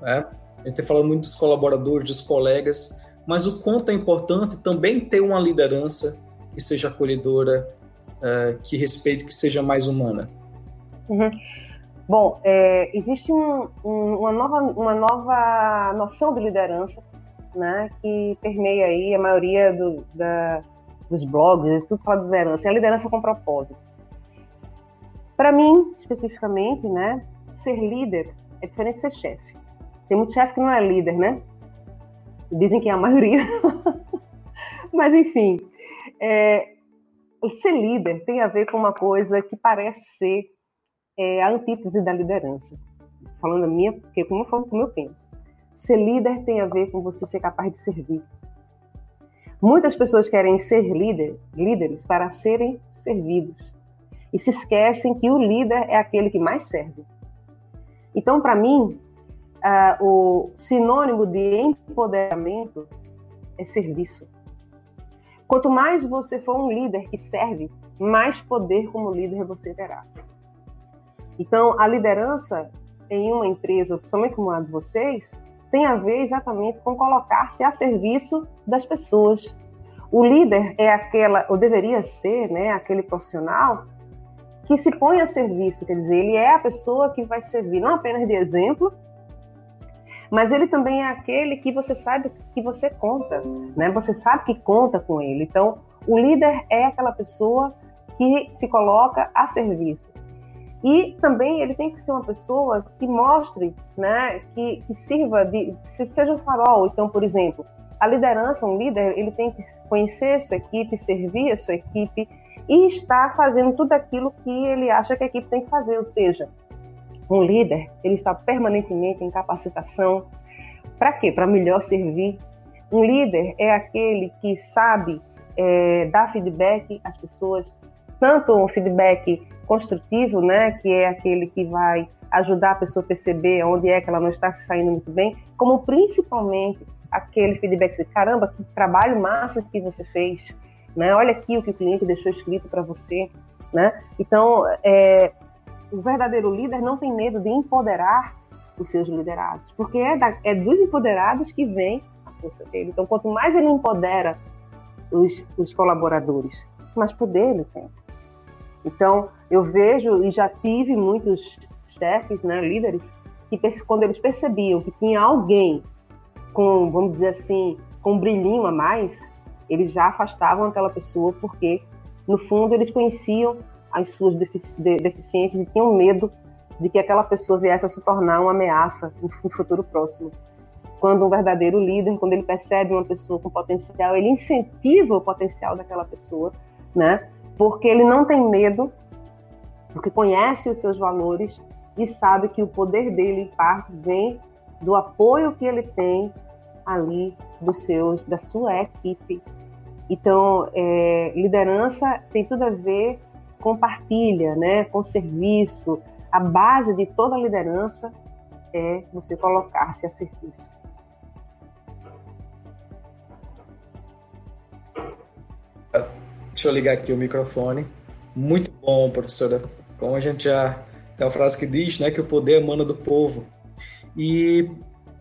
Né? A gente tem falado muito dos colaboradores, dos colegas, mas o quanto é importante também ter uma liderança que seja acolhedora, uh, que respeite, que seja mais humana. Uhum. Bom, é, existe um, um, uma, nova, uma nova noção de liderança né, que permeia aí a maioria do, da, dos blogs, tudo fala de liderança, é a liderança com propósito. Para mim, especificamente, né, ser líder é diferente de ser chefe. Tem muito chefe que não é líder, né? Dizem que é a maioria. [LAUGHS] Mas, enfim, é, ser líder tem a ver com uma coisa que parece ser é, a antítese da liderança. Falando a minha, porque como eu falo, como eu penso. Ser líder tem a ver com você ser capaz de servir. Muitas pessoas querem ser líder, líderes para serem servidos e se esquecem que o líder é aquele que mais serve. Então, para mim, uh, o sinônimo de empoderamento é serviço. Quanto mais você for um líder que serve, mais poder como líder você terá. Então, a liderança em uma empresa, principalmente como a de vocês, tem a ver exatamente com colocar-se a serviço das pessoas. O líder é aquela, ou deveria ser, né, aquele profissional que se põe a serviço, quer dizer, ele é a pessoa que vai servir não apenas de exemplo, mas ele também é aquele que você sabe que você conta, né? Você sabe que conta com ele. Então, o líder é aquela pessoa que se coloca a serviço. E também ele tem que ser uma pessoa que mostre, né, que, que sirva de, se seja um farol. Então, por exemplo, a liderança, um líder, ele tem que conhecer sua equipe, servir a sua equipe e estar fazendo tudo aquilo que ele acha que a equipe tem que fazer. Ou seja, um líder, ele está permanentemente em capacitação. Para quê? Para melhor servir. Um líder é aquele que sabe é, dar feedback às pessoas, tanto um feedback construtivo, né, que é aquele que vai ajudar a pessoa a perceber onde é que ela não está se saindo muito bem, como principalmente aquele feedback de caramba, que trabalho massa que você fez, né? Olha aqui o que o cliente deixou escrito para você, né? Então, é, o verdadeiro líder não tem medo de empoderar os seus liderados, porque é, da, é dos empoderados que vem a força dele. Então, quanto mais ele empodera os, os colaboradores, mais poder ele tem. Então, eu vejo e já tive muitos chefes, né, líderes, que quando eles percebiam que tinha alguém com, vamos dizer assim, com um brilhinho a mais, eles já afastavam aquela pessoa porque, no fundo, eles conheciam as suas defici deficiências e tinham medo de que aquela pessoa viesse a se tornar uma ameaça no futuro próximo. Quando um verdadeiro líder, quando ele percebe uma pessoa com potencial, ele incentiva o potencial daquela pessoa, né? porque ele não tem medo, porque conhece os seus valores e sabe que o poder dele, em parte, vem do apoio que ele tem ali dos seus, da sua equipe. Então, é, liderança tem tudo a ver com partilha, né, com serviço. A base de toda liderança é você colocar-se a serviço. Deixa eu ligar aqui o microfone. Muito bom, professora. Como a gente já tem uma frase que diz, né, que o poder emana do povo. E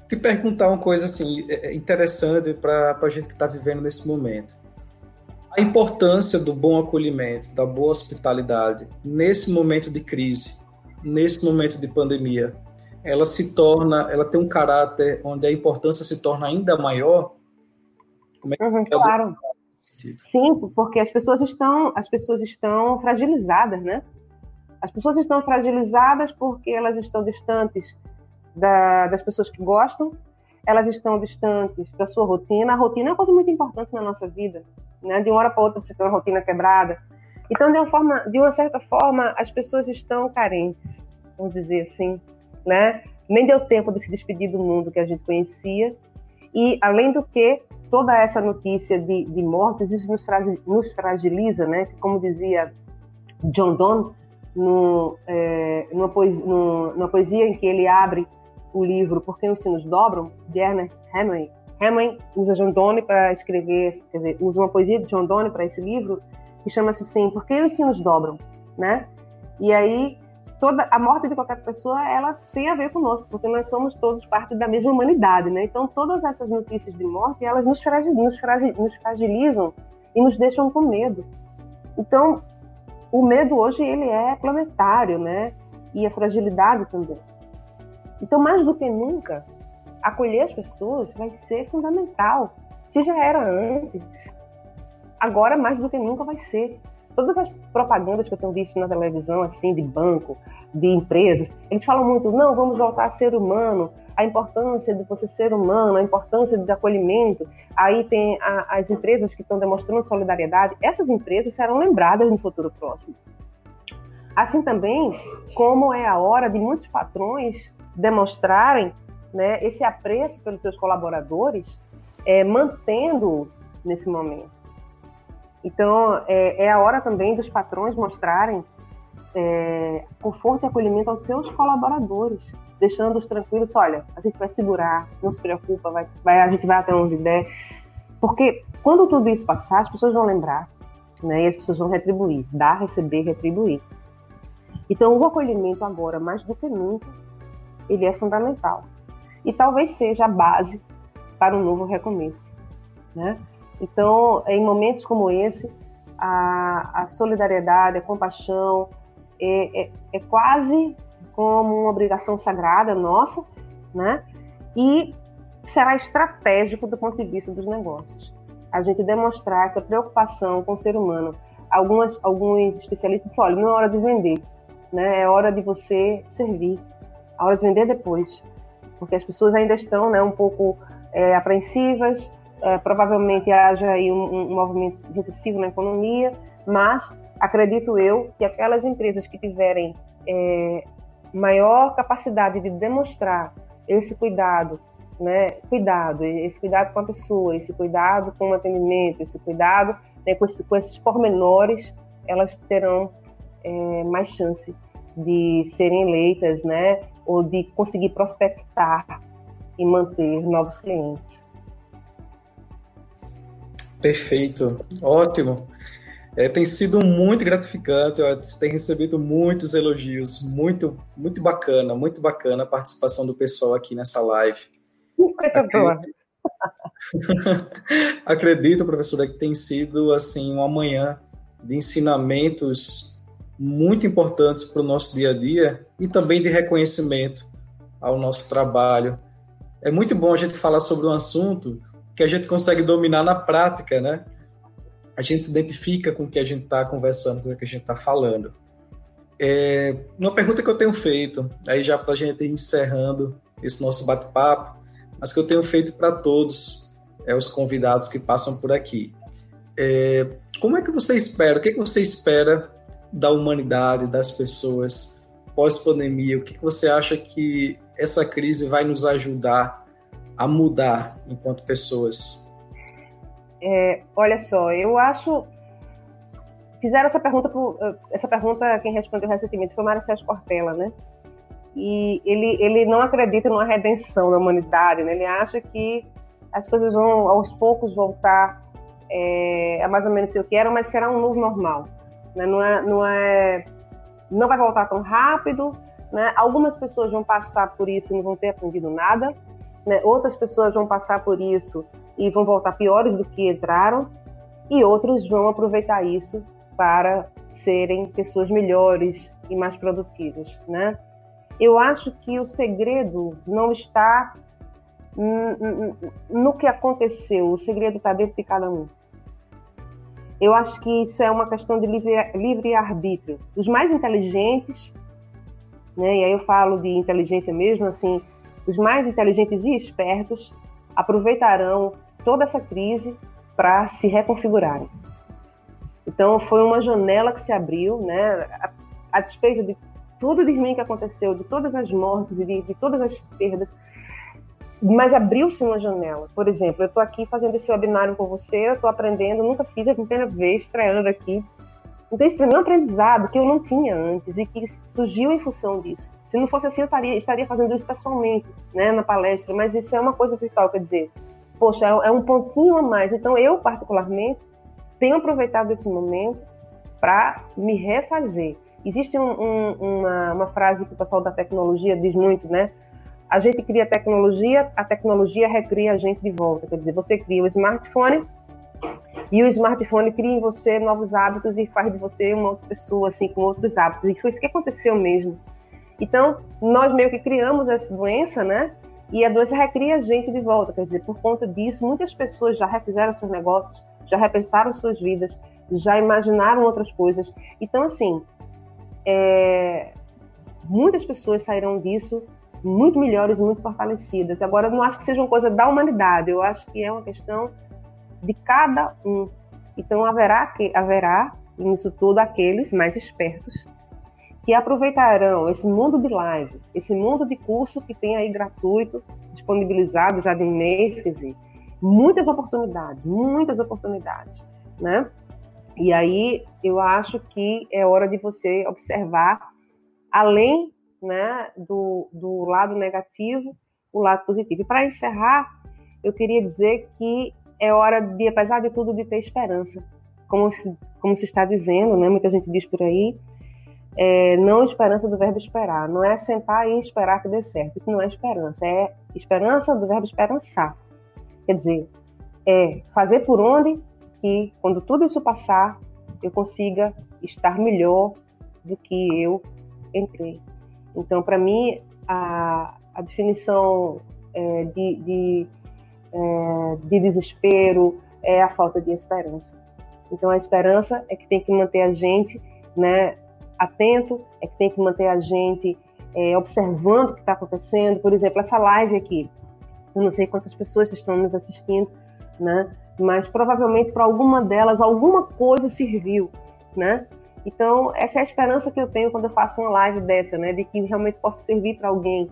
te perguntar uma coisa assim é, é interessante para a gente que está vivendo nesse momento. A importância do bom acolhimento, da boa hospitalidade nesse momento de crise, nesse momento de pandemia, ela se torna, ela tem um caráter onde a importância se torna ainda maior. Como é que uhum, claro. Sim, porque as pessoas estão, as pessoas estão fragilizadas, né? As pessoas estão fragilizadas porque elas estão distantes da, das pessoas que gostam, elas estão distantes da sua rotina. A rotina é uma coisa muito importante na nossa vida, né? De uma hora para outra você tem uma rotina quebrada. Então, de uma forma, de uma certa forma, as pessoas estão carentes, vamos dizer assim, né? Nem deu tempo de se despedir do mundo que a gente conhecia. E, além do que, toda essa notícia de, de mortes, isso nos, nos fragiliza, né? Como dizia John Donne, no, é, numa, poesia, numa, poesia, em que ele abre o livro Por que os Sinos Dobram, de Ernest Hemingway. Hemingway usa John Donne para escrever, quer dizer, usa uma poesia de John Donne para esse livro, que chama-se assim, Por que os Sinos Dobram, né? E aí, toda a morte de qualquer pessoa, ela tem a ver conosco, porque nós somos todos parte da mesma humanidade, né? Então, todas essas notícias de morte, elas nos, nos, nos fragilizam e nos deixam com medo. Então, o medo hoje ele é planetário, né? E a fragilidade também. Então, mais do que nunca, acolher as pessoas vai ser fundamental. Se já era antes, agora mais do que nunca vai ser. Todas as propagandas que eu tenho visto na televisão, assim, de banco, de empresas, eles falam muito, não, vamos voltar a ser humano, a importância de você ser humano, a importância do acolhimento. Aí tem a, as empresas que estão demonstrando solidariedade. Essas empresas serão lembradas no futuro próximo. Assim também, como é a hora de muitos patrões demonstrarem né, esse apreço pelos seus colaboradores, é, mantendo-os nesse momento. Então, é, é, a hora também dos patrões mostrarem é, conforto e acolhimento aos seus colaboradores, deixando-os tranquilos. Olha, a gente vai segurar, não se preocupa, vai, vai, a gente vai até onde der. Porque quando tudo isso passar, as pessoas vão lembrar, né? E as pessoas vão retribuir, dar, receber, retribuir. Então, o acolhimento agora, mais do que nunca, ele é fundamental. E talvez seja a base para um novo recomeço, né? Então, em momentos como esse, a, a solidariedade, a compaixão, é, é, é quase como uma obrigação sagrada nossa, né? E será estratégico do ponto de vista dos negócios. A gente demonstrar essa preocupação com o ser humano. Algumas, alguns especialistas dizem, olha, não é hora de vender, né? É hora de você servir. A hora de vender depois. Porque as pessoas ainda estão né, um pouco é, apreensivas, é, provavelmente haja aí um, um movimento recessivo na economia, mas acredito eu que aquelas empresas que tiverem é, maior capacidade de demonstrar esse cuidado, né, cuidado, esse cuidado com a pessoa, esse cuidado com o atendimento, esse cuidado né, com, esse, com, esses pormenores, elas terão é, mais chance de serem eleitas, né, ou de conseguir prospectar e manter novos clientes. Perfeito, ótimo. É, tem sido muito gratificante, ó, tem recebido muitos elogios, muito, muito bacana, muito bacana a participação do pessoal aqui nessa live. Coisa [LAUGHS] boa. Acredito, professora, que tem sido assim uma manhã de ensinamentos muito importantes para o nosso dia a dia e também de reconhecimento ao nosso trabalho. É muito bom a gente falar sobre um assunto que a gente consegue dominar na prática, né? a gente se identifica com o que a gente está conversando, com o que a gente está falando. É, uma pergunta que eu tenho feito, aí já para a gente ir encerrando esse nosso bate-papo, mas que eu tenho feito para todos é, os convidados que passam por aqui. É, como é que você espera, o que, é que você espera da humanidade, das pessoas pós-pandemia? O que, você acha que essa crise vai nos ajudar a mudar enquanto pessoas? É, olha só, eu acho. Fizeram essa pergunta, essa pergunta quem respondeu recentemente foi Mara Sérgio Cortella, né? e ele, ele não acredita numa redenção da humanidade, né? Ele acha que as coisas vão aos poucos voltar é, a mais ou menos o que eram, mas será um novo normal, né? Não é, não é, não vai voltar tão rápido, né? Algumas pessoas vão passar por isso e não vão ter aprendido nada, né? Outras pessoas vão passar por isso e vão voltar piores do que entraram, e outros vão aproveitar isso para serem pessoas melhores e mais produtivas, né? Eu acho que o segredo não está no que aconteceu, o segredo está dentro de cada um. Eu acho que isso é uma questão de livre-arbítrio. Os mais inteligentes, né, e aí eu falo de inteligência mesmo, assim, os mais inteligentes e espertos aproveitarão toda essa crise para se reconfigurarem. Então, foi uma janela que se abriu, né, a, a despeito de tudo de ruim que aconteceu, de todas as mortes e de, de todas as perdas, mas abriu-se uma janela. Por exemplo, eu estou aqui fazendo esse webinário com você, eu estou aprendendo, nunca fiz, é a primeira vez estreando aqui. Então, isso para mim é um aprendizado que eu não tinha antes e que surgiu em função disso. Se não fosse assim, eu estaria, estaria fazendo isso pessoalmente, né, na palestra, mas isso é uma coisa virtual, quer dizer, poxa, é, é um pontinho a mais. Então, eu, particularmente, tenho aproveitado esse momento para me refazer. Existe um, um, uma, uma frase que o pessoal da tecnologia diz muito, né? A gente cria tecnologia, a tecnologia recria a gente de volta. Quer dizer, você cria o smartphone e o smartphone cria em você novos hábitos e faz de você uma outra pessoa, assim, com outros hábitos. E foi isso que aconteceu mesmo. Então, nós meio que criamos essa doença, né? E a doença recria a gente de volta. Quer dizer, por conta disso, muitas pessoas já refizeram seus negócios, já repensaram suas vidas, já imaginaram outras coisas. Então, assim, é, muitas pessoas sairão disso muito melhores, muito fortalecidas. Agora, não acho que seja uma coisa da humanidade, eu acho que é uma questão de cada um. Então, haverá, que, haverá nisso tudo aqueles mais espertos que aproveitarão esse mundo de live, esse mundo de curso que tem aí gratuito, disponibilizado já de dizer, muitas oportunidades, muitas oportunidades, né? E aí eu acho que é hora de você observar, além né, do, do lado negativo, o lado positivo. E para encerrar, eu queria dizer que é hora de, apesar de tudo, de ter esperança. Como se, como se está dizendo, né, muita gente diz por aí, é, não esperança do verbo esperar. Não é sentar e esperar que dê certo. Isso não é esperança. É esperança do verbo esperançar. Quer dizer, é fazer por onde que quando tudo isso passar, eu consiga estar melhor do que eu entrei. Então, para mim, a, a definição é, de, de, é, de desespero é a falta de esperança. Então, a esperança é que tem que manter a gente né, atento, é que tem que manter a gente é, observando o que está acontecendo. Por exemplo, essa live aqui, eu não sei quantas pessoas estão nos assistindo, né? mas provavelmente para alguma delas alguma coisa serviu, né? Então, essa é a esperança que eu tenho quando eu faço uma live dessa, né? De que realmente possa servir para alguém.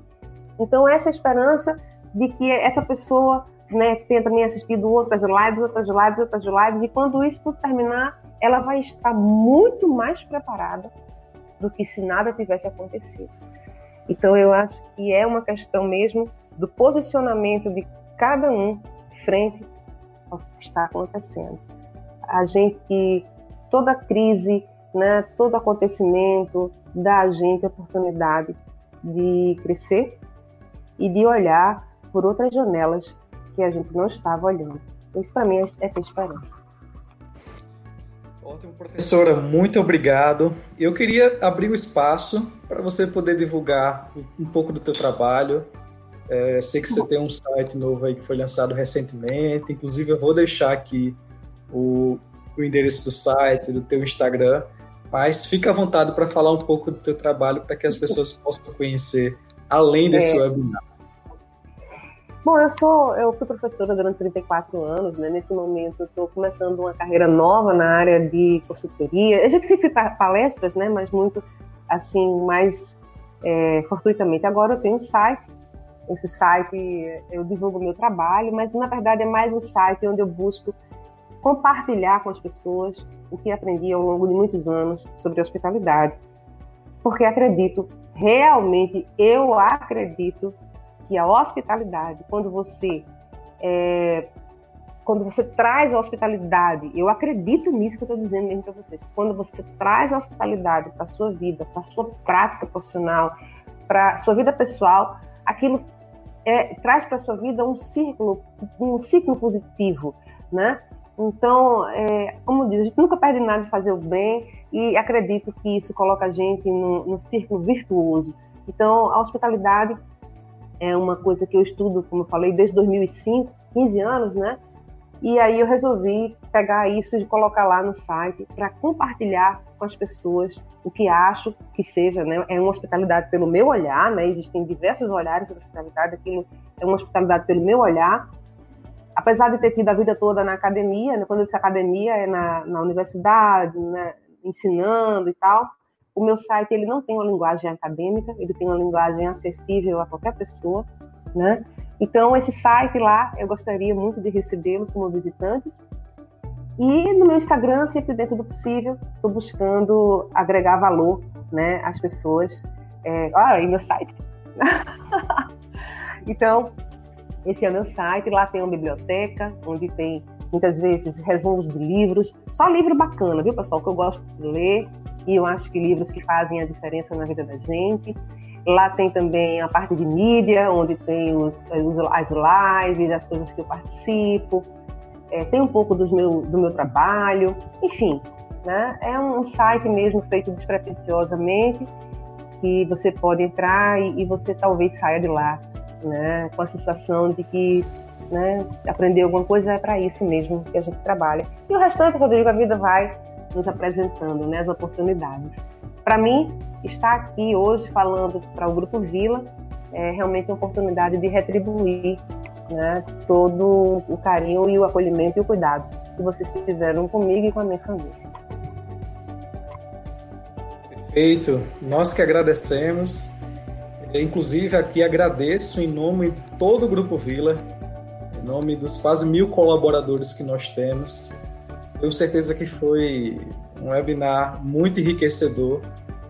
Então, essa é esperança de que essa pessoa né, tenha também assistido outras lives, outras lives, outras lives, e quando isso tudo terminar, ela vai estar muito mais preparada do que se nada tivesse acontecido. Então, eu acho que é uma questão mesmo do posicionamento de cada um frente ao que está acontecendo. A gente, toda crise, né, todo acontecimento dá a gente a oportunidade de crescer e de olhar por outras janelas que a gente não estava olhando. Isso para mim é, é ter esperança. Ótimo, professora, muito obrigado. Eu queria abrir o espaço para você poder divulgar um pouco do teu trabalho, é, sei que você tem um site novo aí que foi lançado recentemente. Inclusive, eu vou deixar aqui o, o endereço do site, do teu Instagram. Mas fica à vontade para falar um pouco do teu trabalho para que as pessoas [LAUGHS] possam conhecer além desse é. webinar. Bom, eu sou, eu fui professora durante 34 anos, né? Nesse momento, estou começando uma carreira nova na área de consultoria. Eu já sempre palestras, né? Mas muito assim, mais é, fortuitamente. Agora eu tenho um site esse site eu divulgo meu trabalho, mas na verdade é mais um site onde eu busco compartilhar com as pessoas o que aprendi ao longo de muitos anos sobre hospitalidade. porque acredito, realmente eu acredito que a hospitalidade, quando você é, quando você traz a hospitalidade, eu acredito nisso que eu estou dizendo mesmo para vocês. Quando você traz a hospitalidade para a sua vida, para a sua prática profissional, para a sua vida pessoal, aquilo é, traz para a sua vida um círculo, um ciclo positivo, né? Então, é, como diz, a gente nunca perde nada de fazer o bem e acredito que isso coloca a gente no, no círculo virtuoso. Então, a hospitalidade é uma coisa que eu estudo, como eu falei, desde 2005, 15 anos, né? E aí eu resolvi pegar isso e colocar lá no site para compartilhar com as pessoas o que acho que seja, né? É uma hospitalidade pelo meu olhar, né? Existem diversos olhares sobre hospitalidade, aquilo é uma hospitalidade pelo meu olhar. Apesar de ter tido a vida toda na academia, né? quando eu disse academia é na, na universidade, né? ensinando e tal, o meu site ele não tem uma linguagem acadêmica, ele tem uma linguagem acessível a qualquer pessoa, né? Então, esse site lá, eu gostaria muito de recebê-los como visitantes. E no meu Instagram, sempre dentro do possível, estou buscando agregar valor né, às pessoas. É, olha aí meu site. [LAUGHS] então, esse é o meu site. Lá tem uma biblioteca, onde tem muitas vezes resumos de livros. Só livro bacana, viu, pessoal? Que eu gosto de ler. E eu acho que livros que fazem a diferença na vida da gente. Lá tem também a parte de mídia, onde tem os, as lives, as coisas que eu participo. É, tem um pouco do meu, do meu trabalho. Enfim, né? é um site mesmo feito despretensiosamente que você pode entrar e, e você talvez saia de lá né? com a sensação de que né, aprender alguma coisa é para isso mesmo que a gente trabalha. E o restante, Rodrigo, a vida vai nos apresentando né, as oportunidades. Para mim, estar aqui hoje falando para o Grupo Vila é realmente uma oportunidade de retribuir né, todo o carinho e o acolhimento e o cuidado que vocês fizeram comigo e com a minha família. Perfeito. Nós que agradecemos. Inclusive, aqui agradeço em nome de todo o Grupo Vila, em nome dos quase mil colaboradores que nós temos. Tenho certeza que foi um webinar muito enriquecedor.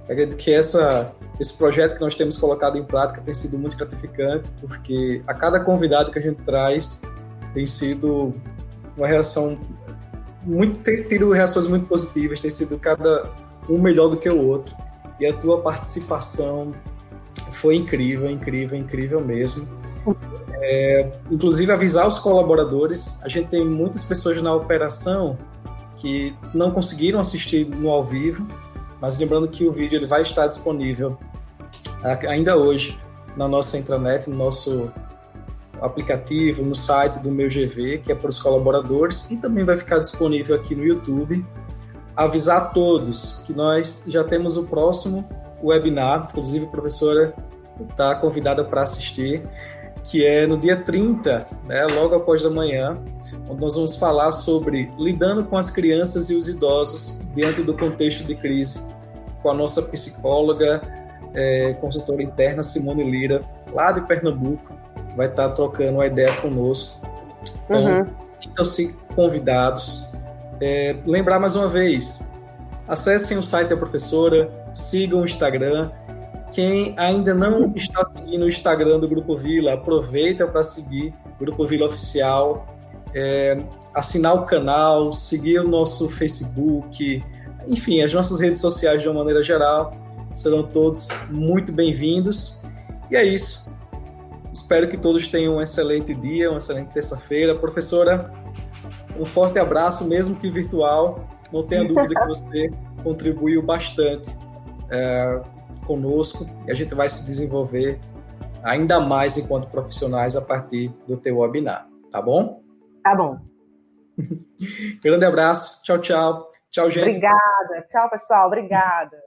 Acredito que essa, esse projeto que nós temos colocado em prática tem sido muito gratificante, porque a cada convidado que a gente traz tem sido uma reação muito tem tido reações muito positivas, tem sido cada um melhor do que o outro. E a tua participação foi incrível, incrível, incrível mesmo. É, inclusive avisar os colaboradores, a gente tem muitas pessoas na operação que não conseguiram assistir no ao vivo, mas lembrando que o vídeo ele vai estar disponível ainda hoje na nossa intranet, no nosso aplicativo, no site do meu GV, que é para os colaboradores, e também vai ficar disponível aqui no YouTube. Avisar a todos que nós já temos o próximo webinar, inclusive a professora está convidada para assistir, que é no dia 30, né, logo após da manhã, onde nós vamos falar sobre lidando com as crianças e os idosos diante do contexto de crise, com a nossa psicóloga, é, consultora interna Simone Lira, lá de Pernambuco, vai estar trocando uma ideia conosco. Então, uhum. sintam-se convidados. É, lembrar mais uma vez, acessem o site da professora, sigam o Instagram. Quem ainda não está seguindo o Instagram do Grupo Vila, aproveita para seguir Grupo Vila Oficial é, assinar o canal, seguir o nosso Facebook, enfim, as nossas redes sociais de uma maneira geral. Serão todos muito bem-vindos. E é isso. Espero que todos tenham um excelente dia, uma excelente terça-feira. Professora, um forte abraço, mesmo que virtual. Não tenha [LAUGHS] dúvida que você contribuiu bastante é, conosco e a gente vai se desenvolver ainda mais enquanto profissionais a partir do teu webinar, tá bom? Tá bom. [LAUGHS] Grande abraço. Tchau, tchau. Tchau, gente. Obrigada. Tchau, pessoal. Obrigada.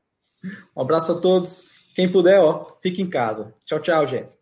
Um abraço a todos. Quem puder, ó, fique em casa. Tchau, tchau, gente.